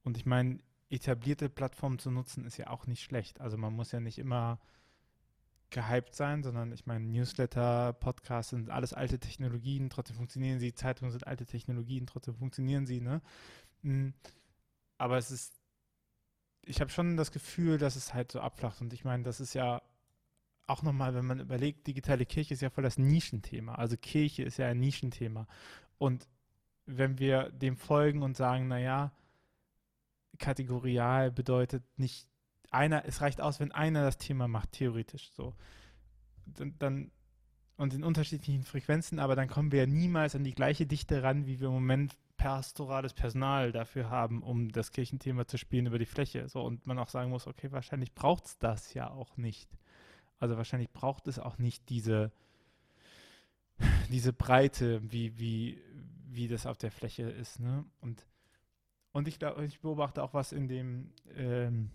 Und ich meine, etablierte Plattformen zu nutzen ist ja auch nicht schlecht. Also man muss ja nicht immer gehypt sein, sondern ich meine, Newsletter, Podcasts sind alles alte Technologien, trotzdem funktionieren sie, Zeitungen sind alte Technologien, trotzdem funktionieren sie, ne? Hm, aber es ist ich habe schon das Gefühl, dass es halt so abflacht. Und ich meine, das ist ja auch nochmal, wenn man überlegt, digitale Kirche ist ja voll das Nischenthema. Also Kirche ist ja ein Nischenthema. Und wenn wir dem folgen und sagen, naja, kategorial bedeutet nicht einer, es reicht aus, wenn einer das Thema macht, theoretisch so. Dann, dann und in unterschiedlichen Frequenzen, aber dann kommen wir ja niemals an die gleiche Dichte ran, wie wir im Moment pastorales Personal dafür haben, um das Kirchenthema zu spielen über die Fläche. So, und man auch sagen muss, okay, wahrscheinlich braucht es das ja auch nicht. Also wahrscheinlich braucht es auch nicht diese, diese Breite, wie, wie, wie das auf der Fläche ist. Ne? Und, und ich, ich beobachte auch was in dem, ähm,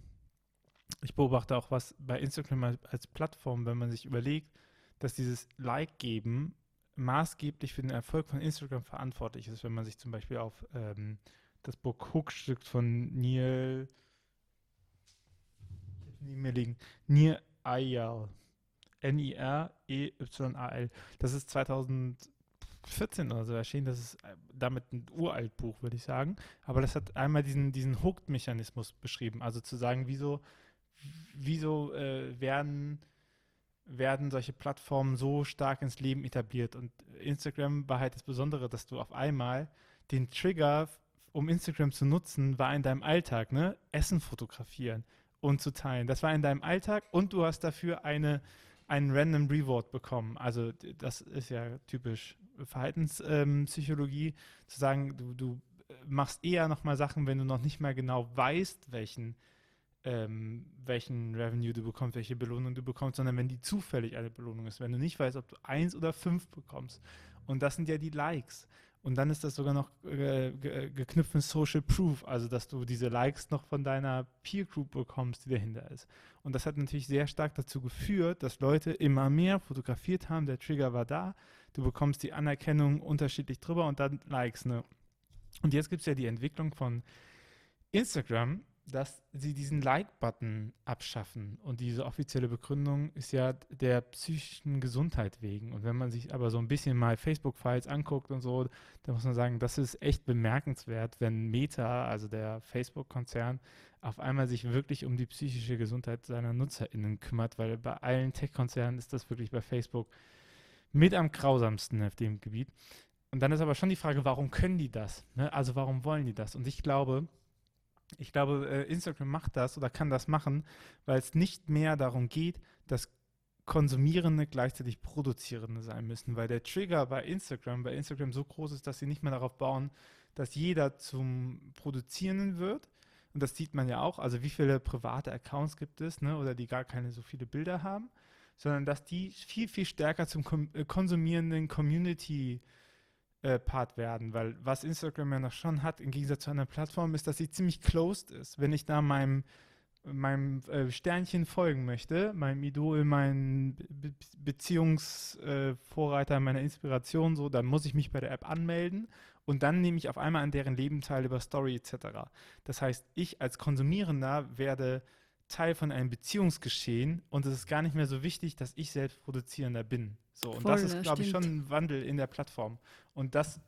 ich beobachte auch was bei Instagram als, Plattform, wenn man sich überlegt, dass dieses Like geben maßgeblich für den Erfolg von Instagram verantwortlich ist, wenn man sich zum Beispiel auf ähm, das Book Hook-Stück von Neil, nie mehr liegen, Neil Nireyal. N-I-R-E-Y-A-L. Das ist 2014 oder so erschienen. Das ist äh, damit ein uralt Buch, würde ich sagen. Aber das hat einmal diesen, diesen Hooked-Mechanismus beschrieben. Also zu sagen, wieso, wieso äh, werden, werden solche Plattformen so stark ins Leben etabliert. Und Instagram war halt das Besondere, dass du auf einmal den Trigger, um Instagram zu nutzen, war in deinem Alltag, ne? Essen fotografieren und zu teilen. Das war in deinem Alltag und du hast dafür eine, einen random Reward bekommen. Also das ist ja typisch Verhaltenspsychologie, zu sagen, du, du machst eher nochmal Sachen, wenn du noch nicht mal genau weißt, welchen, ähm, welchen Revenue du bekommst, welche Belohnung du bekommst, sondern wenn die zufällig eine Belohnung ist, wenn du nicht weißt, ob du eins oder fünf bekommst. Und das sind ja die Likes. Und dann ist das sogar noch äh, geknüpft mit Social Proof, also dass du diese Likes noch von deiner Peer Group bekommst, die dahinter ist. Und das hat natürlich sehr stark dazu geführt, dass Leute immer mehr fotografiert haben, der Trigger war da, du bekommst die Anerkennung unterschiedlich drüber und dann Likes. Ne? Und jetzt gibt es ja die Entwicklung von Instagram, dass sie diesen Like-Button abschaffen. Und diese offizielle Begründung ist ja der psychischen Gesundheit wegen. Und wenn man sich aber so ein bisschen mal Facebook-Files anguckt und so, dann muss man sagen, das ist echt bemerkenswert, wenn Meta, also der Facebook-Konzern, auf einmal sich wirklich um die psychische Gesundheit seiner NutzerInnen kümmert, weil bei allen Tech-Konzernen ist das wirklich bei Facebook mit am grausamsten auf dem Gebiet. Und dann ist aber schon die Frage, warum können die das? Ne? Also warum wollen die das? Und ich glaube, ich glaube, äh, Instagram macht das oder kann das machen, weil es nicht mehr darum geht, dass Konsumierende gleichzeitig Produzierende sein müssen, weil der Trigger bei Instagram, bei Instagram so groß ist, dass sie nicht mehr darauf bauen, dass jeder zum Produzierenden wird. Und das sieht man ja auch. Also wie viele private Accounts gibt es, ne, oder die gar keine so viele Bilder haben, sondern dass die viel, viel stärker zum äh, konsumierenden Community äh, Part werden, weil was Instagram ja noch schon hat, im Gegensatz zu einer Plattform, ist, dass sie ziemlich closed ist. Wenn ich da meinem, meinem äh, Sternchen folgen möchte, meinem Idol, meinem Be Beziehungsvorreiter, äh, meiner Inspiration, so, dann muss ich mich bei der App anmelden und dann nehme ich auf einmal an deren Leben teil über Story etc. Das heißt, ich als Konsumierender werde Teil von einem Beziehungsgeschehen und es ist gar nicht mehr so wichtig, dass ich selbst Produzierender bin. So, und Voll, das ist, glaube ich, schon ein Wandel in der Plattform. Und das,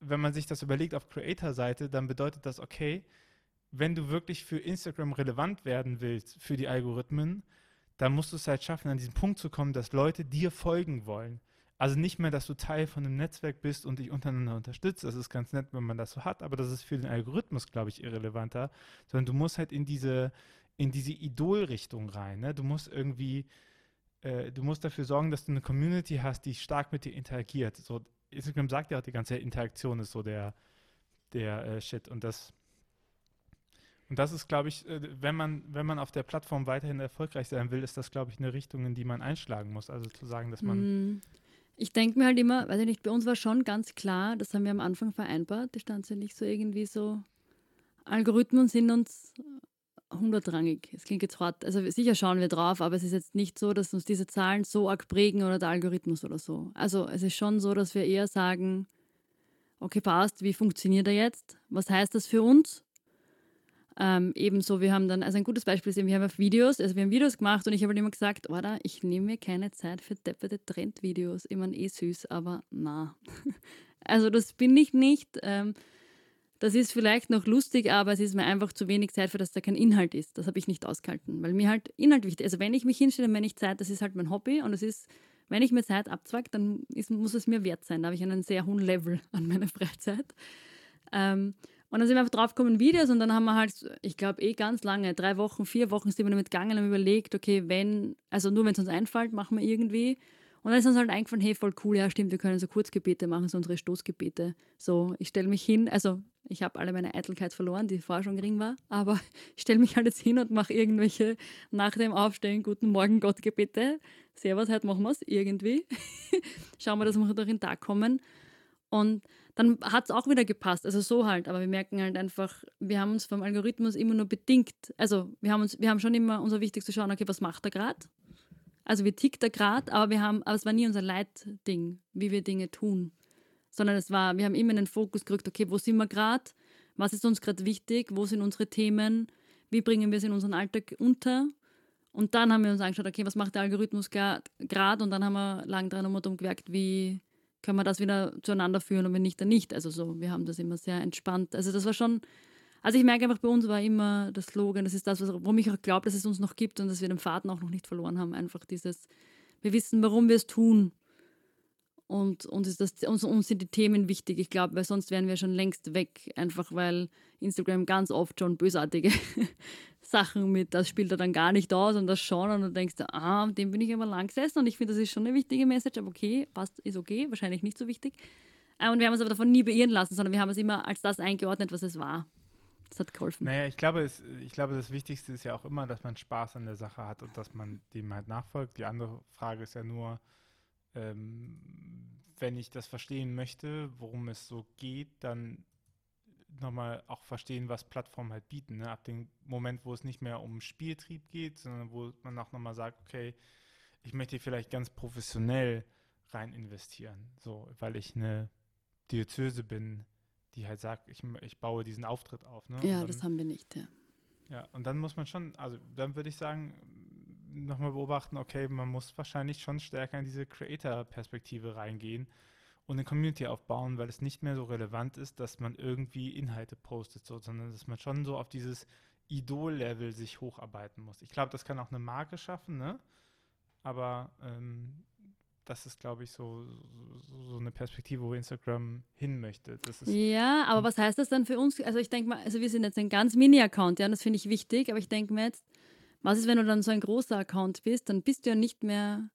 wenn man sich das überlegt auf Creator-Seite, dann bedeutet das, okay, wenn du wirklich für Instagram relevant werden willst, für die Algorithmen, dann musst du es halt schaffen, an diesen Punkt zu kommen, dass Leute dir folgen wollen. Also nicht mehr, dass du Teil von einem Netzwerk bist und dich untereinander unterstützt. Das ist ganz nett, wenn man das so hat, aber das ist für den Algorithmus, glaube ich, irrelevanter. Sondern du musst halt in diese, in diese Idolrichtung rein. Ne? Du musst irgendwie, äh, du musst dafür sorgen, dass du eine Community hast, die stark mit dir interagiert. So, Instagram sagt ja auch die ganze Interaktion ist so der, der äh, Shit. Und das, und das ist, glaube ich, äh, wenn man, wenn man auf der Plattform weiterhin erfolgreich sein will, ist das, glaube ich, eine Richtung, in die man einschlagen muss. Also zu sagen, dass man. Mhm. Ich denke mir halt immer, weiß ich nicht, bei uns war schon ganz klar, das haben wir am Anfang vereinbart, da stand ja nicht so irgendwie so, Algorithmen sind uns hundertrangig. Es klingt jetzt hart. Also sicher schauen wir drauf, aber es ist jetzt nicht so, dass uns diese Zahlen so arg prägen oder der Algorithmus oder so. Also es ist schon so, dass wir eher sagen, okay, passt, wie funktioniert er jetzt? Was heißt das für uns? Ähm, ebenso, wir haben dann, also ein gutes Beispiel ist eben, wir haben Videos, also wir haben Videos gemacht und ich habe halt immer gesagt, oder, ich nehme mir keine Zeit für depperte Trendvideos. Ich meine, eh süß, aber na. also das bin ich nicht. Ähm, das ist vielleicht noch lustig, aber es ist mir einfach zu wenig Zeit, für das da kein Inhalt ist. Das habe ich nicht ausgehalten, weil mir halt Inhalt wichtig ist. Also wenn ich mich hinstelle, wenn ich Zeit, das ist halt mein Hobby und es ist, wenn ich mir Zeit abzweige, dann ist, muss es mir wert sein. Da habe ich einen sehr hohen Level an meiner Freizeit. Ähm, und dann sind wir einfach drauf gekommen, Videos und dann haben wir halt, ich glaube eh ganz lange, drei Wochen, vier Wochen sind wir damit gegangen und haben überlegt, okay, wenn, also nur wenn es uns einfällt, machen wir irgendwie. Und dann ist uns halt eingefallen, hey, voll cool, ja stimmt, wir können so Kurzgebete machen, so unsere Stoßgebete. So, ich stelle mich hin, also ich habe alle meine Eitelkeit verloren, die vorher schon gering war, aber ich stelle mich halt jetzt hin und mache irgendwelche nach dem Aufstehen Guten Morgen Gott Gebete. Servus, heute machen wir es irgendwie. Schauen wir, dass wir durch den Tag kommen. Und dann hat es auch wieder gepasst. Also so halt. Aber wir merken halt einfach, wir haben uns vom Algorithmus immer nur bedingt. Also wir haben uns, wir haben schon immer unser Wichtig zu schauen, okay, was macht er gerade? Also wie tickt er gerade, aber wir haben, aber es war nie unser Leitding, wie wir Dinge tun sondern es war, wir haben immer in den Fokus gerückt, okay, wo sind wir gerade, was ist uns gerade wichtig, wo sind unsere Themen, wie bringen wir es in unseren Alltag unter Und dann haben wir uns angeschaut, okay, was macht der Algorithmus gerade? Und dann haben wir lang dran umgewerkt, wie können wir das wieder zueinander führen und wenn nicht, dann nicht. Also so, wir haben das immer sehr entspannt. Also das war schon, also ich merke einfach, bei uns war immer das Slogan, das ist das, warum ich auch glaube, dass es uns noch gibt und dass wir den Faden auch noch nicht verloren haben. Einfach dieses, wir wissen, warum wir es tun. Und uns, ist das, uns, uns sind die Themen wichtig, ich glaube, weil sonst wären wir schon längst weg, einfach weil Instagram ganz oft schon bösartige Sachen mit, das spielt er dann gar nicht aus und das schon und du denkst, ah, dem bin ich immer lang gesessen und ich finde, das ist schon eine wichtige Message, aber okay, passt, ist okay, wahrscheinlich nicht so wichtig. Äh, und wir haben uns aber davon nie beirren lassen, sondern wir haben es immer als das eingeordnet, was es war. Das hat geholfen. Naja, ich glaube, es, ich glaube, das Wichtigste ist ja auch immer, dass man Spaß an der Sache hat und dass man dem halt nachfolgt. Die andere Frage ist ja nur, ähm, wenn ich das verstehen möchte, worum es so geht, dann nochmal auch verstehen, was Plattformen halt bieten. Ne? Ab dem Moment, wo es nicht mehr um Spieltrieb geht, sondern wo man auch nochmal sagt, okay, ich möchte vielleicht ganz professionell rein investieren, so, weil ich eine Diözese bin, die halt sagt, ich, ich baue diesen Auftritt auf. Ne? Ja, dann, das haben wir nicht, ja. Ja, und dann muss man schon, also dann würde ich sagen, nochmal beobachten, okay, man muss wahrscheinlich schon stärker in diese Creator-Perspektive reingehen und eine Community aufbauen, weil es nicht mehr so relevant ist, dass man irgendwie Inhalte postet, so, sondern dass man schon so auf dieses Idol-Level sich hocharbeiten muss. Ich glaube, das kann auch eine Marke schaffen, ne? Aber ähm, das ist, glaube ich, so, so, so, eine Perspektive, wo Instagram hin möchte. ja, aber was heißt das dann für uns? Also ich denke mal, also wir sind jetzt ein ganz Mini-Account, ja, und das finde ich wichtig, aber ich denke mir jetzt, was ist, wenn du dann so ein großer Account bist, dann bist du ja nicht mehr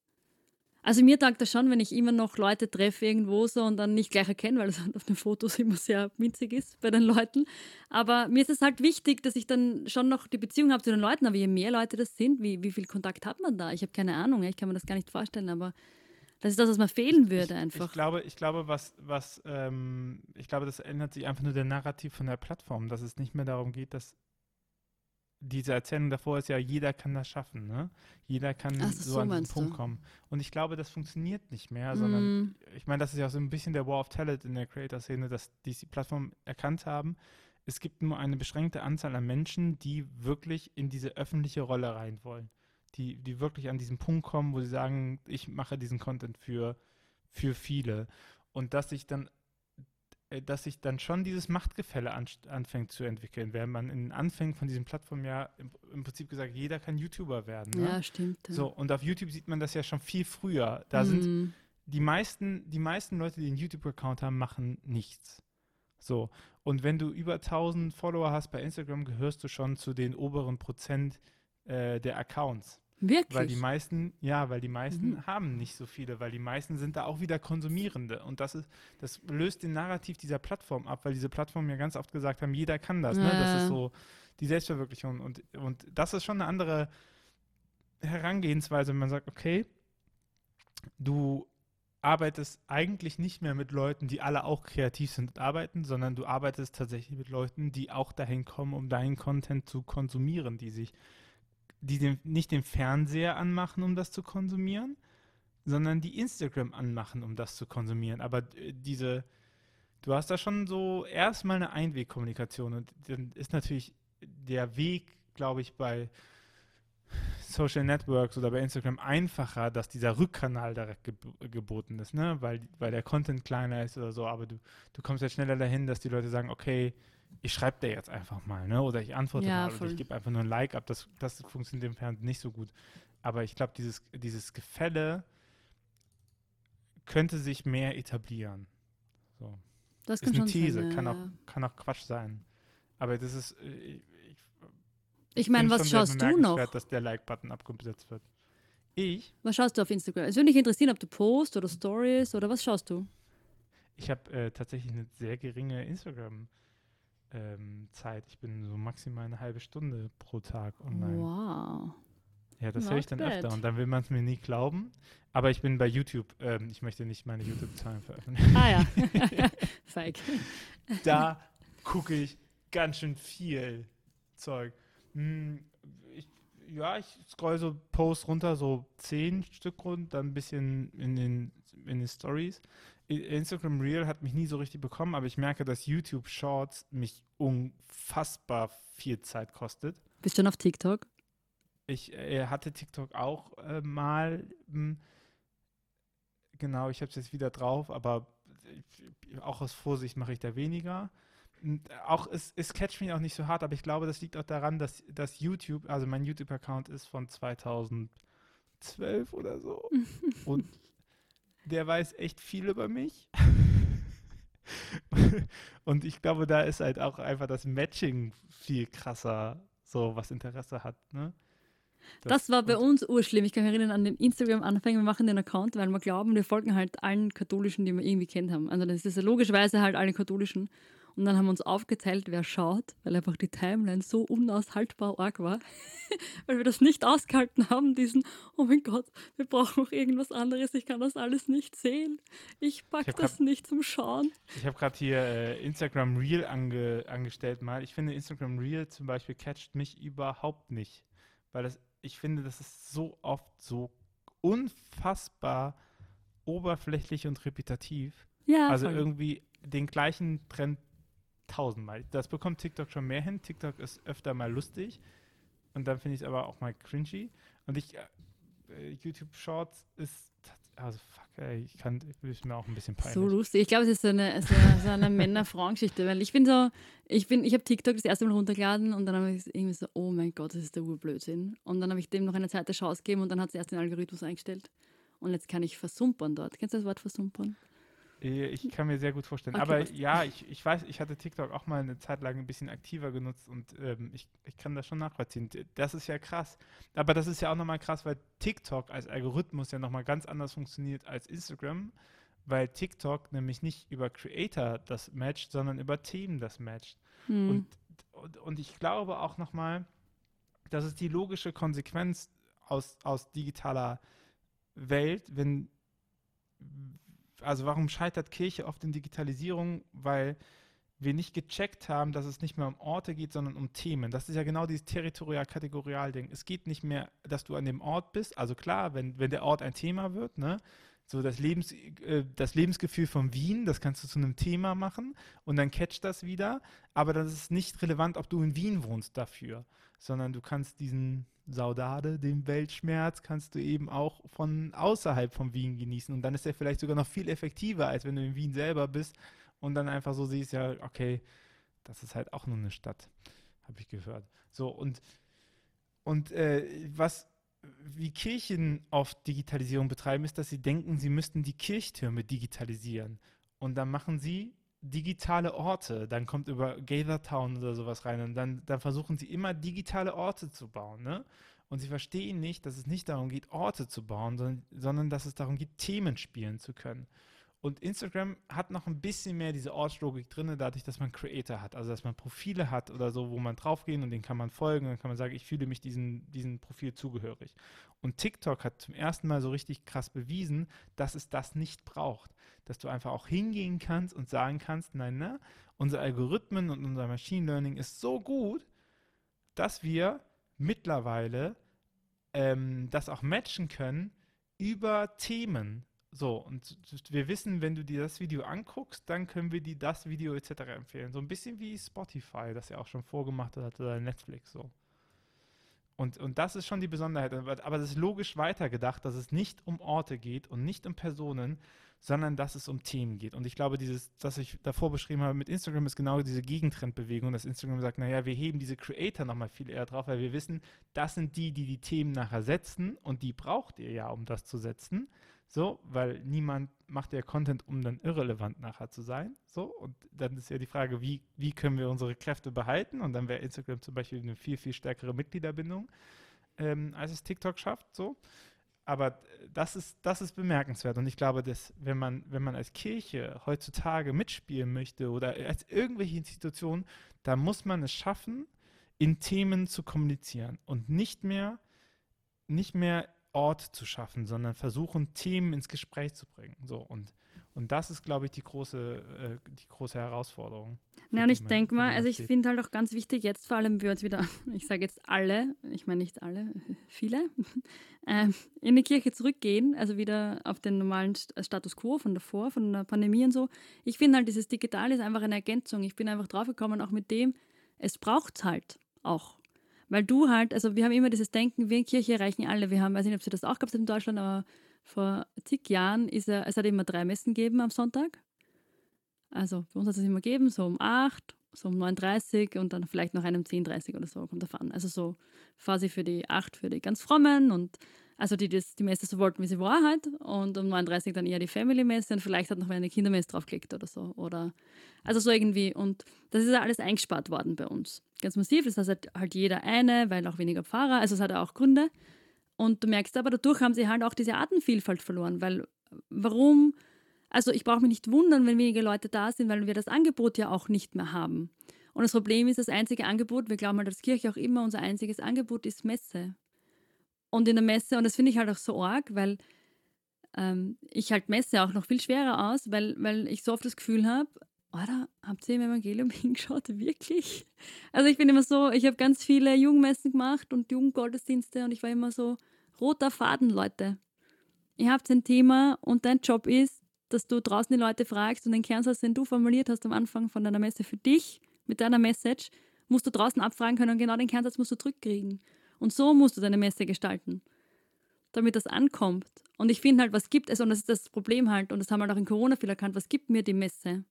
also mir taugt das schon, wenn ich immer noch Leute treffe irgendwo so und dann nicht gleich erkenne, weil es halt auf den Fotos immer sehr winzig ist bei den Leuten. Aber mir ist es halt wichtig, dass ich dann schon noch die Beziehung habe zu den Leuten. Aber je mehr Leute das sind, wie, wie viel Kontakt hat man da? Ich habe keine Ahnung, ich kann mir das gar nicht vorstellen, aber das ist das, was mir fehlen würde einfach. Ich, ich glaube, ich glaube, was, was, ähm, ich glaube, das ändert sich einfach nur der Narrativ von der Plattform, dass es nicht mehr darum geht, dass diese Erzählung davor ist ja, jeder kann das schaffen, ne? Jeder kann Ach, so, so an diesen Punkt du? kommen. Und ich glaube, das funktioniert nicht mehr, mm. sondern ich meine, das ist ja auch so ein bisschen der War of Talent in der Creator-Szene, dass die, die Plattform erkannt haben. Es gibt nur eine beschränkte Anzahl an Menschen, die wirklich in diese öffentliche Rolle rein wollen. Die, die wirklich an diesen Punkt kommen, wo sie sagen, ich mache diesen Content für, für viele. Und dass sich dann äh, dass sich dann schon dieses Machtgefälle an, anfängt zu entwickeln, während man in den Anfängen von diesem Plattform ja im, im Prinzip gesagt, jeder kann YouTuber werden. Ne? Ja, stimmt. Ja. So, und auf YouTube sieht man das ja schon viel früher. Da mhm. sind die meisten, die meisten Leute, die einen YouTube-Account haben, machen nichts. So, und wenn du über 1000 Follower hast bei Instagram, gehörst du schon zu den oberen Prozent äh, der Accounts. Wirklich? Weil die meisten, ja, weil die meisten mhm. haben nicht so viele, weil die meisten sind da auch wieder Konsumierende. Und das ist, das löst den Narrativ dieser Plattform ab, weil diese Plattformen ja ganz oft gesagt haben, jeder kann das. Ja. Ne? Das ist so die Selbstverwirklichung. Und, und das ist schon eine andere Herangehensweise, wenn man sagt, okay, du arbeitest eigentlich nicht mehr mit Leuten, die alle auch kreativ sind und arbeiten, sondern du arbeitest tatsächlich mit Leuten, die auch dahin kommen, um deinen Content zu konsumieren, die sich die den, nicht den Fernseher anmachen, um das zu konsumieren, sondern die Instagram anmachen, um das zu konsumieren. Aber äh, diese, du hast da schon so erstmal eine Einwegkommunikation und dann ist natürlich der Weg, glaube ich, bei Social Networks oder bei Instagram einfacher, dass dieser Rückkanal direkt geb geboten ist, ne? weil, weil der Content kleiner ist oder so, aber du, du kommst ja schneller dahin, dass die Leute sagen, okay, ich schreibe dir jetzt einfach mal, ne? Oder ich antworte ja, mal voll. oder ich gebe einfach nur ein Like ab. Das, das funktioniert im Fernsehen nicht so gut. Aber ich glaube, dieses, dieses Gefälle könnte sich mehr etablieren. So. Das ist eine These, sein, ja, kann, auch, kann auch Quatsch sein. Aber das ist. Äh, ich, ich meine, was schaust du noch? dass der Like-Button abgesetzt wird. Ich? Was schaust du auf Instagram? Es würde mich interessieren, ob du Post oder Stories oder was schaust du? Ich habe äh, tatsächlich eine sehr geringe Instagram- ähm, Zeit. Ich bin so maximal eine halbe Stunde pro Tag online. Wow. Ja, das höre ich dann bad. öfter und dann will man es mir nie glauben. Aber ich bin bei YouTube. Ähm, ich möchte nicht meine YouTube-Zahlen veröffentlichen. Ah ja. Feig. Da gucke ich ganz schön viel Zeug. Hm, ich, ja, ich scroll so Posts runter, so zehn Stück rund, dann ein bisschen in den, in den Stories. Instagram Real hat mich nie so richtig bekommen, aber ich merke, dass YouTube Shorts mich unfassbar viel Zeit kostet. Bist du schon auf TikTok? ich äh, hatte TikTok auch äh, mal. Hm, genau, ich habe es jetzt wieder drauf, aber auch aus Vorsicht mache ich da weniger. Und auch es, es catcht mich auch nicht so hart, aber ich glaube, das liegt auch daran, dass, dass YouTube, also mein YouTube-Account ist von 2012 oder so. und der weiß echt viel über mich. und ich glaube, da ist halt auch einfach das Matching viel krasser, so was Interesse hat. Ne? Das, das war bei uns urschlimm. Ich kann mich erinnern an den Instagram-Anfang. Wir machen den Account, weil wir glauben, wir folgen halt allen Katholischen, die wir irgendwie kennt haben. Also das ist ja logischerweise halt alle Katholischen. Und dann haben wir uns aufgeteilt, wer schaut, weil einfach die Timeline so unaushaltbar arg war, weil wir das nicht ausgehalten haben, diesen, oh mein Gott, wir brauchen noch irgendwas anderes, ich kann das alles nicht sehen. Ich pack ich das grad, nicht zum Schauen. Ich habe gerade hier äh, Instagram Reel ange, angestellt mal. Ich finde Instagram Reel zum Beispiel catcht mich überhaupt nicht, weil das, ich finde, das ist so oft so unfassbar oberflächlich und repetitiv. Ja, also voll. irgendwie den gleichen Trend tausendmal. Das bekommt TikTok schon mehr hin. TikTok ist öfter mal lustig und dann finde ich es aber auch mal cringy. Und ich, äh, YouTube Shorts ist, also fuck, ey, ich kann, ist mir auch ein bisschen peinlich. So lustig. Ich glaube, es ist so eine, so eine, so eine Männer-Frauen-Geschichte, weil ich bin so, ich bin, ich habe TikTok das erste Mal runtergeladen und dann habe ich irgendwie so, oh mein Gott, das ist der Urblödsinn. Und dann habe ich dem noch eine zweite Chance gegeben und dann hat es erst den Algorithmus eingestellt. Und jetzt kann ich versumpern dort. Kennst du das Wort versumpern? Äh, ich kann mir sehr gut vorstellen. Okay, Aber ja, ich, ich weiß, ich hatte TikTok auch mal eine Zeit lang ein bisschen aktiver genutzt und ähm, ich, ich kann das schon nachvollziehen. Das ist ja krass. Aber das ist ja auch nochmal krass, weil TikTok als Algorithmus ja nochmal ganz anders funktioniert als Instagram, weil TikTok nämlich nicht über Creator das matcht, sondern über Themen das matcht. Hm. Und, und, und ich glaube auch nochmal, das ist die logische Konsequenz aus, aus digitaler Welt, wenn also warum scheitert Kirche oft in Digitalisierung? Weil wir nicht gecheckt haben, dass es nicht mehr um Orte geht, sondern um Themen. Das ist ja genau dieses territorial-kategorial-Ding. Es geht nicht mehr, dass du an dem Ort bist. Also klar, wenn, wenn der Ort ein Thema wird, ne, so das, Lebens, äh, das Lebensgefühl von Wien, das kannst du zu einem Thema machen und dann catcht das wieder. Aber das ist nicht relevant, ob du in Wien wohnst dafür, sondern du kannst diesen Saudade, den Weltschmerz, kannst du eben auch von außerhalb von Wien genießen. Und dann ist er vielleicht sogar noch viel effektiver, als wenn du in Wien selber bist und dann einfach so siehst, ja, okay, das ist halt auch nur eine Stadt, habe ich gehört. So, und, und äh, was wie Kirchen oft Digitalisierung betreiben, ist, dass sie denken, sie müssten die Kirchtürme digitalisieren. Und dann machen sie digitale Orte. Dann kommt über Gather Town oder sowas rein. Und dann, dann versuchen sie immer digitale Orte zu bauen. Ne? Und sie verstehen nicht, dass es nicht darum geht, Orte zu bauen, sondern, sondern dass es darum geht, Themen spielen zu können. Und Instagram hat noch ein bisschen mehr diese Ortslogik drin, dadurch, dass man Creator hat, also dass man Profile hat oder so, wo man draufgehen und den kann man folgen und dann kann man sagen, ich fühle mich diesem, diesem Profil zugehörig. Und TikTok hat zum ersten Mal so richtig krass bewiesen, dass es das nicht braucht. Dass du einfach auch hingehen kannst und sagen kannst, nein, ne, unser Algorithmen und unser Machine Learning ist so gut, dass wir mittlerweile ähm, das auch matchen können über Themen. So, und wir wissen, wenn du dir das Video anguckst, dann können wir dir das Video etc. empfehlen. So ein bisschen wie Spotify, das ja auch schon vorgemacht hat, oder Netflix so. Und, und das ist schon die Besonderheit. Aber das ist logisch weitergedacht, dass es nicht um Orte geht und nicht um Personen, sondern dass es um Themen geht. Und ich glaube, dieses, was ich davor beschrieben habe mit Instagram, ist genau diese Gegentrendbewegung, dass Instagram sagt, naja, wir heben diese Creator nochmal viel eher drauf, weil wir wissen, das sind die, die die Themen nachher setzen und die braucht ihr ja, um das zu setzen. So, weil niemand macht ja Content, um dann irrelevant nachher zu sein. So, und dann ist ja die Frage, wie, wie können wir unsere Kräfte behalten? Und dann wäre Instagram zum Beispiel eine viel, viel stärkere Mitgliederbindung, ähm, als es TikTok schafft. So. Aber das ist, das ist bemerkenswert. Und ich glaube, dass, wenn man, wenn man als Kirche heutzutage mitspielen möchte oder als irgendwelche Institutionen, da muss man es schaffen, in Themen zu kommunizieren und nicht mehr, nicht mehr Ort zu schaffen, sondern versuchen, Themen ins Gespräch zu bringen. So und und das ist, glaube ich, die große, äh, die große Herausforderung. Ja, und ich denke mal, also ich finde halt auch ganz wichtig, jetzt vor allem wir uns wieder, ich sage jetzt alle, ich meine nicht alle, viele, äh, in die Kirche zurückgehen, also wieder auf den normalen Status quo von davor, von der Pandemie und so. Ich finde halt, dieses Digital ist einfach eine Ergänzung. Ich bin einfach draufgekommen, auch mit dem, es braucht es halt auch Weil du halt, also wir haben immer dieses Denken, wir in Kirche erreichen alle. Wir haben, weiß nicht, ob sie das auch gehabt in Deutschland, aber vor zig Jahren ist er, es hat immer drei Messen gegeben am Sonntag. Also bei uns hat es immer gegeben, so um 8, so um 9.30 und dann vielleicht noch einem 10.30 oder so, kommt davon. Also so quasi für die 8 für die ganz Frommen und also die das, die Messe so wollten, wie sie war halt. Und um 39 dann eher die Family-Messe und vielleicht hat noch eine Kindermesse draufgelegt oder so. Oder also so irgendwie. Und das ist ja alles eingespart worden bei uns. Ganz massiv. Das heißt halt, halt jeder eine, weil auch weniger Pfarrer. Also es hat auch Gründe. Und du merkst aber, dadurch haben sie halt auch diese Artenvielfalt verloren. Weil warum? Also ich brauche mich nicht wundern, wenn weniger Leute da sind, weil wir das Angebot ja auch nicht mehr haben. Und das Problem ist, das einzige Angebot, wir glauben halt als Kirche auch immer, unser einziges Angebot ist Messe und in der Messe, und das finde ich halt auch so arg, weil ähm, ich halt Messe auch noch viel schwerer aus, weil, weil ich so oft das Gefühl habe, oder habt ihr im Evangelium hingeschaut? Wirklich? Also ich bin immer so, ich habe ganz viele Jugendmessen gemacht und Jugendgottesdienste und ich war immer so, roter Faden, Leute. Ihr habt ein Thema und dein Job ist, dass du draußen die Leute fragst und den Kernsatz, den du formuliert hast am Anfang von deiner Messe für dich, mit deiner Message, musst du draußen abfragen können und genau den Kernsatz musst du zurückkriegen. Und so musst du deine Messe gestalten, damit das ankommt. Und ich finde halt, was gibt es, und das ist das Problem halt, und das haben wir halt auch in Corona viel erkannt, was gibt mir die Messe?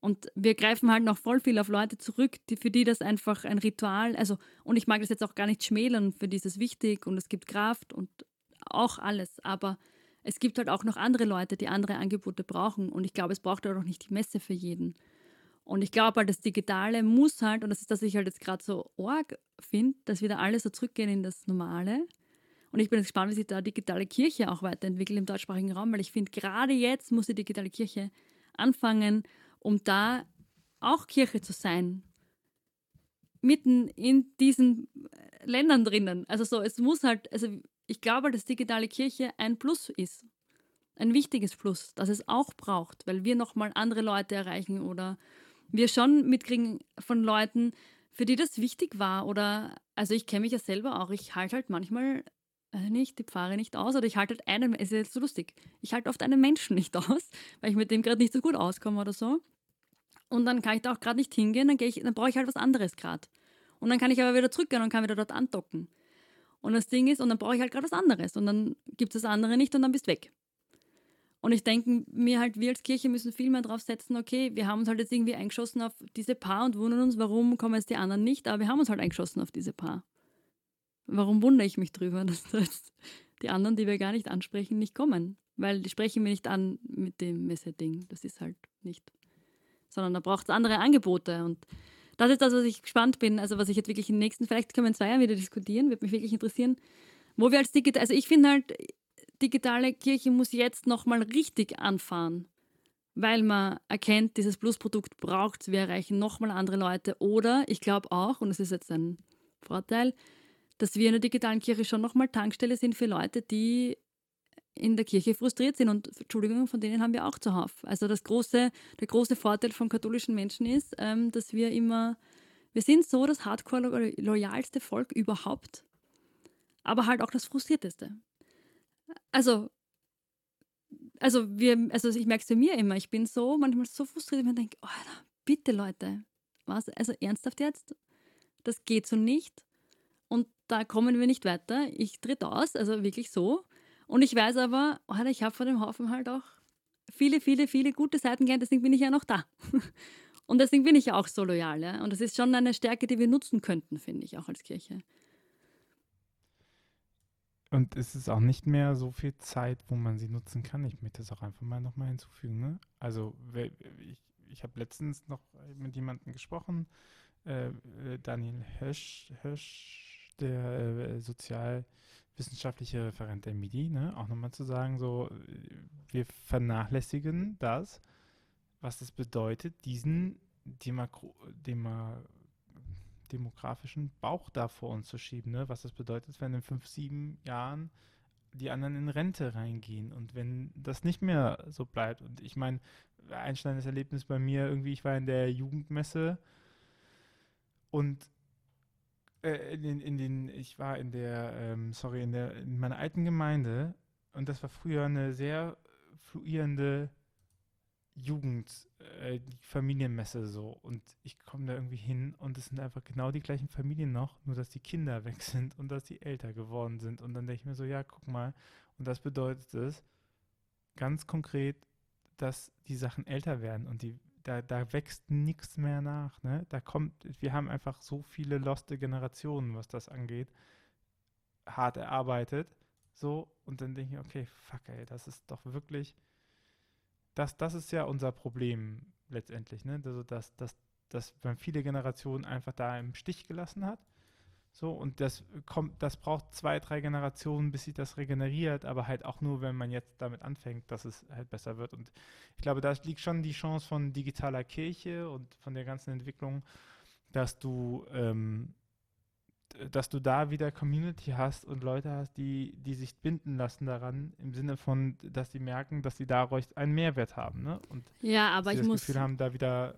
Und wir greifen halt noch voll viel auf Leute zurück, die, für die das einfach ein Ritual, also, und ich mag das jetzt auch gar nicht schmälern, für die ist es wichtig und es gibt Kraft und auch alles, aber es gibt halt auch noch andere Leute, die andere Angebote brauchen und ich glaube, es braucht auch nicht die Messe für jeden. Und ich glaube halt, das Digitale muss halt, und das ist, dass ich halt jetzt gerade so arg finde, dass wieder alle so zurückgehen in das Normale. Und ich bin jetzt gespannt, wie sich da digitale Kirche auch weiterentwickelt im deutschsprachigen Raum, weil ich finde, gerade jetzt muss die digitale Kirche anfangen, um da auch Kirche zu sein. Mitten in diesen Ländern drinnen. Also so, es muss halt, also ich glaube, dass digitale Kirche ein Plus ist. Ein wichtiges Plus, das es auch braucht, weil wir nochmal andere Leute erreichen oder wir schon mitkriegen von Leuten, für die das wichtig war. Oder, also ich kenne mich ja selber auch, ich halte halt manchmal äh, nicht die Pfarre nicht aus oder ich halte halt einen, es ist jetzt so lustig, ich halte oft einen Menschen nicht aus, weil ich mit dem gerade nicht so gut auskomme oder so. Und dann kann ich da auch gerade nicht hingehen, dann, ich, dann brauche ich halt was anderes gerade. Und dann kann ich aber wieder zurückgehen und kann wieder dort andocken. Und das Ding ist, und dann brauche ich halt gerade was anderes. Und dann gibt es das andere nicht und dann bist weg. Und ich denke mir halt, wir als Kirche müssen viel mehr drauf setzen, okay, wir haben uns halt jetzt irgendwie eingeschossen auf diese Paar und wundern uns, warum kommen jetzt die anderen nicht, aber wir haben uns halt eingeschossen auf diese Paar. Warum wundere ich mich drüber, dass jetzt die anderen, die wir gar nicht ansprechen, nicht kommen? Weil die sprechen mir nicht an mit dem Messe-Ding. Das ist halt nicht. Sondern da braucht es andere Angebote. Und das ist das, was ich gespannt bin. Also, was ich jetzt wirklich in den nächsten, vielleicht können wir in zwei Jahren wieder diskutieren, wird mich wirklich interessieren. Wo wir als Digital, also ich finde halt, digitale Kirche muss jetzt nochmal richtig anfahren, weil man erkennt, dieses Plusprodukt braucht es, wir erreichen nochmal andere Leute. Oder ich glaube auch, und das ist jetzt ein Vorteil, dass wir in der digitalen Kirche schon nochmal Tankstelle sind für Leute, die in der Kirche frustriert sind. Und Entschuldigung, von denen haben wir auch zuhauf. Also das große, der große Vorteil von katholischen Menschen ist, ähm, dass wir immer, wir sind so das hardcore loyalste Volk überhaupt, aber halt auch das frustrierteste also, also wir, also ich merke es bei mir immer, ich bin so manchmal so frustriert, wenn ich denke, oh, bitte Leute, was, also ernsthaft jetzt, das geht so nicht und da kommen wir nicht weiter, ich tritt aus, also wirklich so und ich weiß aber, oh, ich habe vor dem Haufen halt auch viele, viele, viele gute Seiten gelernt, deswegen bin ich ja noch da. Und deswegen bin ich ja auch so loyal. Ja? Und das ist schon eine Stärke, die wir nutzen könnten, finde ich, auch als Kirche. Und es ist auch nicht mehr so viel Zeit, wo man sie nutzen kann. Ich möchte das auch einfach mal nochmal hinzufügen. Ne? Also ich, ich habe letztens noch mit jemandem gesprochen, äh Daniel Hösch, Hösch der äh, sozialwissenschaftliche Referent der MIDI, ne? auch nochmal zu sagen, so wir vernachlässigen das, was es bedeutet, diesen Demakro, Demakro demografischen Bauch da vor uns zu schieben, ne? was das bedeutet, wenn in fünf, sieben Jahren die anderen in Rente reingehen und wenn das nicht mehr so bleibt. Und ich meine, einschneidendes Erlebnis bei mir, irgendwie, ich war in der Jugendmesse und äh, in, in, den, ich war in der, ähm, sorry, in der, in meiner alten Gemeinde und das war früher eine sehr fluierende Jugend, äh, die Familienmesse so. Und ich komme da irgendwie hin und es sind einfach genau die gleichen Familien noch, nur dass die Kinder weg sind und dass die älter geworden sind. Und dann denke ich mir so, ja, guck mal, und das bedeutet es ganz konkret, dass die Sachen älter werden und die da, da wächst nichts mehr nach. Ne? Da kommt, wir haben einfach so viele loste Generationen, was das angeht, hart erarbeitet. So, und dann denke ich, okay, fuck, ey, das ist doch wirklich das, das ist ja unser Problem letztendlich, ne? Also, dass, dass, dass man viele Generationen einfach da im Stich gelassen hat. So, und das kommt, das braucht zwei, drei Generationen, bis sich das regeneriert, aber halt auch nur, wenn man jetzt damit anfängt, dass es halt besser wird. Und ich glaube, da liegt schon die Chance von digitaler Kirche und von der ganzen Entwicklung, dass du ähm, dass du da wieder Community hast und Leute hast, die, die sich binden lassen daran, im Sinne von, dass sie merken, dass sie dadurch einen Mehrwert haben. Ne? Und ja, aber ich das muss. Gefühl haben, da wieder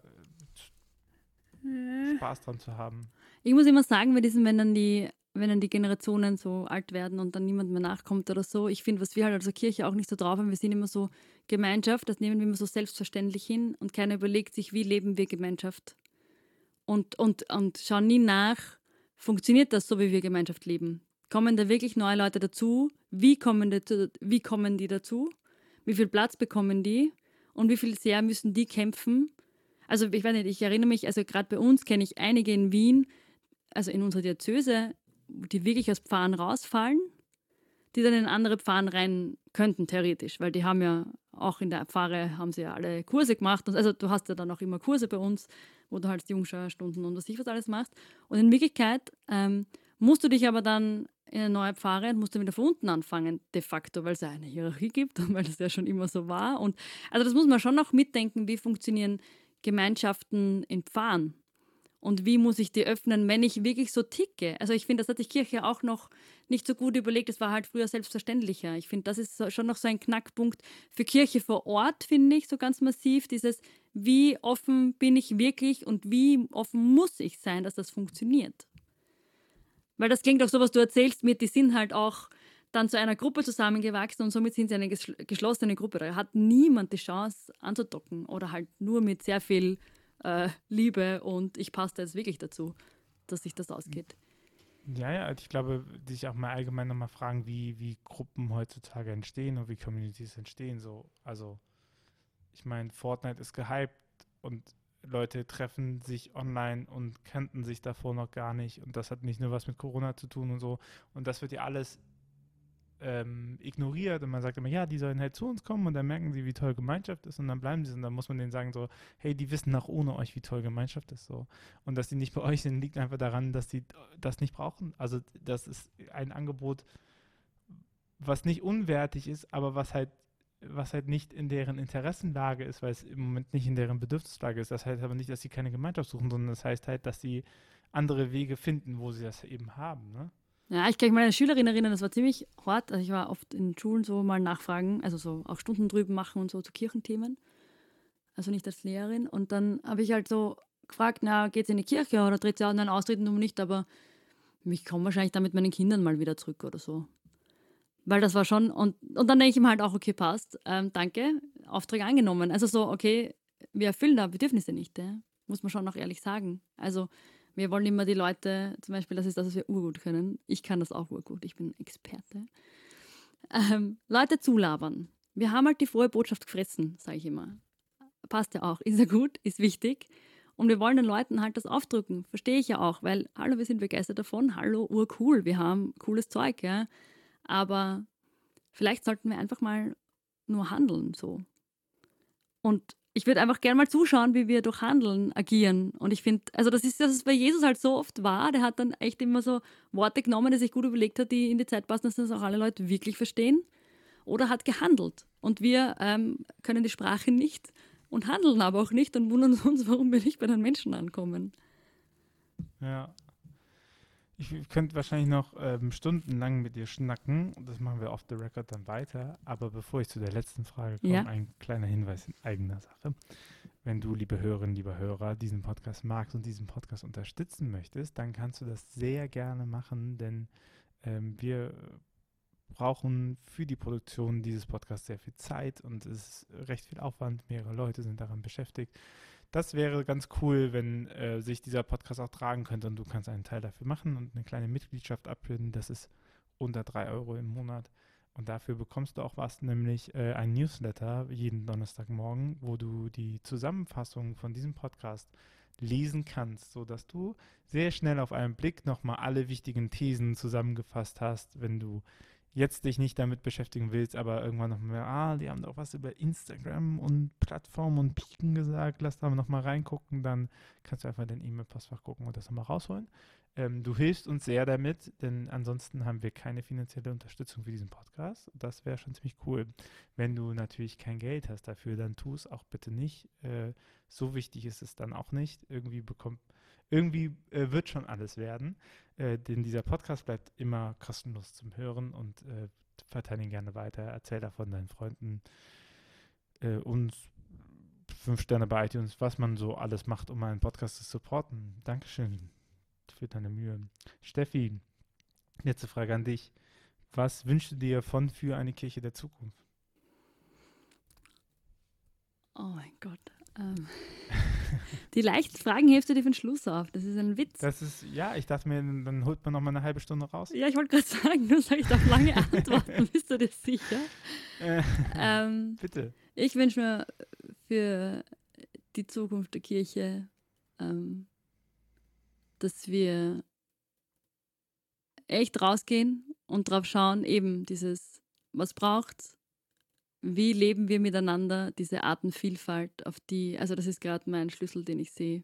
äh, Spaß dran zu haben. Ich muss immer sagen, bei diesen, wenn dann die, wenn dann die Generationen so alt werden und dann niemand mehr nachkommt oder so, ich finde, was wir halt als Kirche auch nicht so drauf haben, wir sind immer so Gemeinschaft, das nehmen wir immer so selbstverständlich hin und keiner überlegt sich, wie leben wir Gemeinschaft. Und, und, und schauen nie nach, Funktioniert das so, wie wir Gemeinschaft leben? Kommen da wirklich neue Leute dazu? Wie kommen die, wie kommen die dazu? Wie viel Platz bekommen die? Und wie viel sehr müssen die kämpfen? Also ich weiß nicht, ich erinnere mich, also gerade bei uns kenne ich einige in Wien, also in unserer Diözese, die wirklich aus Pfarren rausfallen, die dann in andere Pfarren rein könnten, theoretisch, weil die haben ja auch in der Pfarre, haben sie ja alle Kurse gemacht. Also du hast ja dann auch immer Kurse bei uns wo du halt Jungschauerstunden und was ich was alles machst. Und in Wirklichkeit ähm, musst du dich aber dann in eine neue Pfarre, musst du wieder von unten anfangen, de facto, weil es ja eine Hierarchie gibt und weil das ja schon immer so war. Und also das muss man schon auch mitdenken, wie funktionieren Gemeinschaften in Pfarren. Und wie muss ich die öffnen, wenn ich wirklich so ticke? Also ich finde, das hat die Kirche auch noch nicht so gut überlegt. Das war halt früher selbstverständlicher. Ich finde, das ist schon noch so ein Knackpunkt für Kirche vor Ort, finde ich, so ganz massiv. Dieses, wie offen bin ich wirklich und wie offen muss ich sein, dass das funktioniert. Weil das klingt auch so, was du erzählst mit, die sind halt auch dann zu einer Gruppe zusammengewachsen und somit sind sie eine geschlossene Gruppe. Da hat niemand die Chance anzudocken oder halt nur mit sehr viel äh, Liebe und ich passe da jetzt wirklich dazu, dass sich das ausgeht. Ja, ja, ich glaube, sich auch mal allgemein nochmal fragen, wie, wie Gruppen heutzutage entstehen und wie Communities entstehen. So, also, ich meine, Fortnite ist gehypt und Leute treffen sich online und kannten sich davor noch gar nicht. Und das hat nicht nur was mit Corona zu tun und so. Und das wird ja alles ähm, ignoriert und man sagt immer, ja, die sollen halt zu uns kommen und dann merken sie, wie toll Gemeinschaft ist und dann bleiben sie und dann muss man denen sagen so, hey, die wissen auch ohne euch, wie toll Gemeinschaft ist so. Und dass die nicht bei euch sind, liegt einfach daran, dass die das nicht brauchen. Also das ist ein Angebot, was nicht unwertig ist, aber was halt was halt nicht in deren Interessenlage ist, weil es im Moment nicht in deren Bedürfnislage ist. Das heißt aber nicht, dass sie keine Gemeinschaft suchen, sondern das heißt halt, dass sie andere Wege finden, wo sie das eben haben. Ne? Ja, ich kann mich meine Schülerin erinnern, das war ziemlich hart. Also ich war oft in Schulen so mal nachfragen, also so auch Stunden drüben machen und so zu Kirchenthemen. Also nicht als Lehrerin. Und dann habe ich halt so gefragt, na, geht es in die Kirche oder dreht sie auch? Nein, austreten um nicht, aber ich komme wahrscheinlich dann mit meinen Kindern mal wieder zurück oder so. Weil das war schon, und, und dann denke ich mir halt auch, okay, passt, ähm, danke, Auftrag angenommen. Also so, okay, wir erfüllen da Bedürfnisse nicht, ja? muss man schon auch ehrlich sagen. Also wir wollen immer die Leute, zum Beispiel, das ist das, was wir urgut können. Ich kann das auch urgut, ich bin Experte. Ähm, Leute zulabern. Wir haben halt die frohe Botschaft gefressen, sage ich immer. Passt ja auch, ist ja gut, ist wichtig. Und wir wollen den Leuten halt das aufdrücken. Verstehe ich ja auch, weil, hallo, wir sind begeistert davon, hallo, urcool, wir haben cooles Zeug, ja. Aber vielleicht sollten wir einfach mal nur handeln, so. Und ich würde einfach gerne mal zuschauen, wie wir durch Handeln agieren. Und ich finde, also das ist, dass es bei Jesus halt so oft war, der hat dann echt immer so Worte genommen, die sich gut überlegt hat, die in die Zeit passen, dass das auch alle Leute wirklich verstehen. Oder hat gehandelt. Und wir ähm, können die Sprache nicht und handeln aber auch nicht und wundern uns, warum wir nicht bei den Menschen ankommen. Ja, ich könnte wahrscheinlich noch ähm, stundenlang mit dir schnacken. Das machen wir off the record dann weiter. Aber bevor ich zu der letzten Frage komme, ja. ein kleiner Hinweis in eigener Sache. Wenn du, liebe Hörerinnen, lieber Hörer, diesen Podcast magst und diesen Podcast unterstützen möchtest, dann kannst du das sehr gerne machen, denn ähm, wir brauchen für die Produktion dieses Podcasts sehr viel Zeit und es ist recht viel Aufwand. Mehrere Leute sind daran beschäftigt. Das wäre ganz cool, wenn äh, sich dieser Podcast auch tragen könnte und du kannst einen Teil dafür machen und eine kleine Mitgliedschaft abbilden. Das ist unter drei Euro im Monat. Und dafür bekommst du auch was, nämlich äh, ein Newsletter jeden Donnerstagmorgen, wo du die Zusammenfassung von diesem Podcast lesen kannst, sodass du sehr schnell auf einen Blick nochmal alle wichtigen Thesen zusammengefasst hast, wenn du jetzt dich nicht damit beschäftigen willst, aber irgendwann noch mehr, ah, die haben doch was über Instagram und Plattformen und Piken gesagt, lass da noch mal reingucken, dann kannst du einfach dein E-Mail-Postfach gucken und das nochmal rausholen. Ähm, du hilfst uns sehr damit, denn ansonsten haben wir keine finanzielle Unterstützung für diesen Podcast. Das wäre schon ziemlich cool. Wenn du natürlich kein Geld hast dafür, dann tu es auch bitte nicht. Äh, so wichtig ist es dann auch nicht. Irgendwie bekommt, irgendwie äh, wird schon alles werden. Äh, denn dieser Podcast bleibt immer kostenlos zum Hören und äh, verteile ihn gerne weiter. Erzähl davon deinen Freunden, äh, uns fünf Sterne bei iTunes, was man so alles macht, um einen Podcast zu supporten. Dankeschön für deine Mühe. Steffi, letzte Frage an dich. Was wünschst du dir von für eine Kirche der Zukunft? Oh mein Gott. Ähm, die leichten Fragen hebst du dir für den Schluss auf. Das ist ein Witz. Das ist, ja, ich dachte mir, dann holt man noch mal eine halbe Stunde raus. Ja, ich wollte gerade sagen, du sagst auf lange Antworten. Bist du dir sicher? Äh, ähm, bitte. Ich wünsche mir für die Zukunft der Kirche, ähm, dass wir echt rausgehen und drauf schauen, eben dieses, was braucht wie leben wir miteinander, diese Artenvielfalt, auf die, also das ist gerade mein Schlüssel, den ich sehe.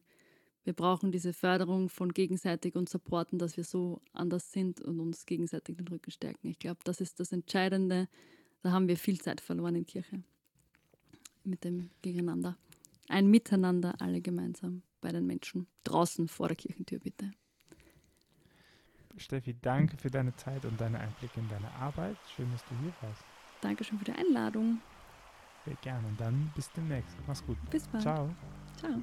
Wir brauchen diese Förderung von gegenseitig und supporten, dass wir so anders sind und uns gegenseitig den Rücken stärken. Ich glaube, das ist das Entscheidende. Da haben wir viel Zeit verloren in Kirche. Mit dem Gegeneinander. Ein Miteinander, alle gemeinsam bei den Menschen. Draußen vor der Kirchentür, bitte. Steffi, danke für deine Zeit und deine Einblicke in deine Arbeit. Schön, dass du hier warst. Dankeschön für die Einladung. Sehr gerne. Und dann bis demnächst. Mach's gut. Bis bald. Ciao. Ciao.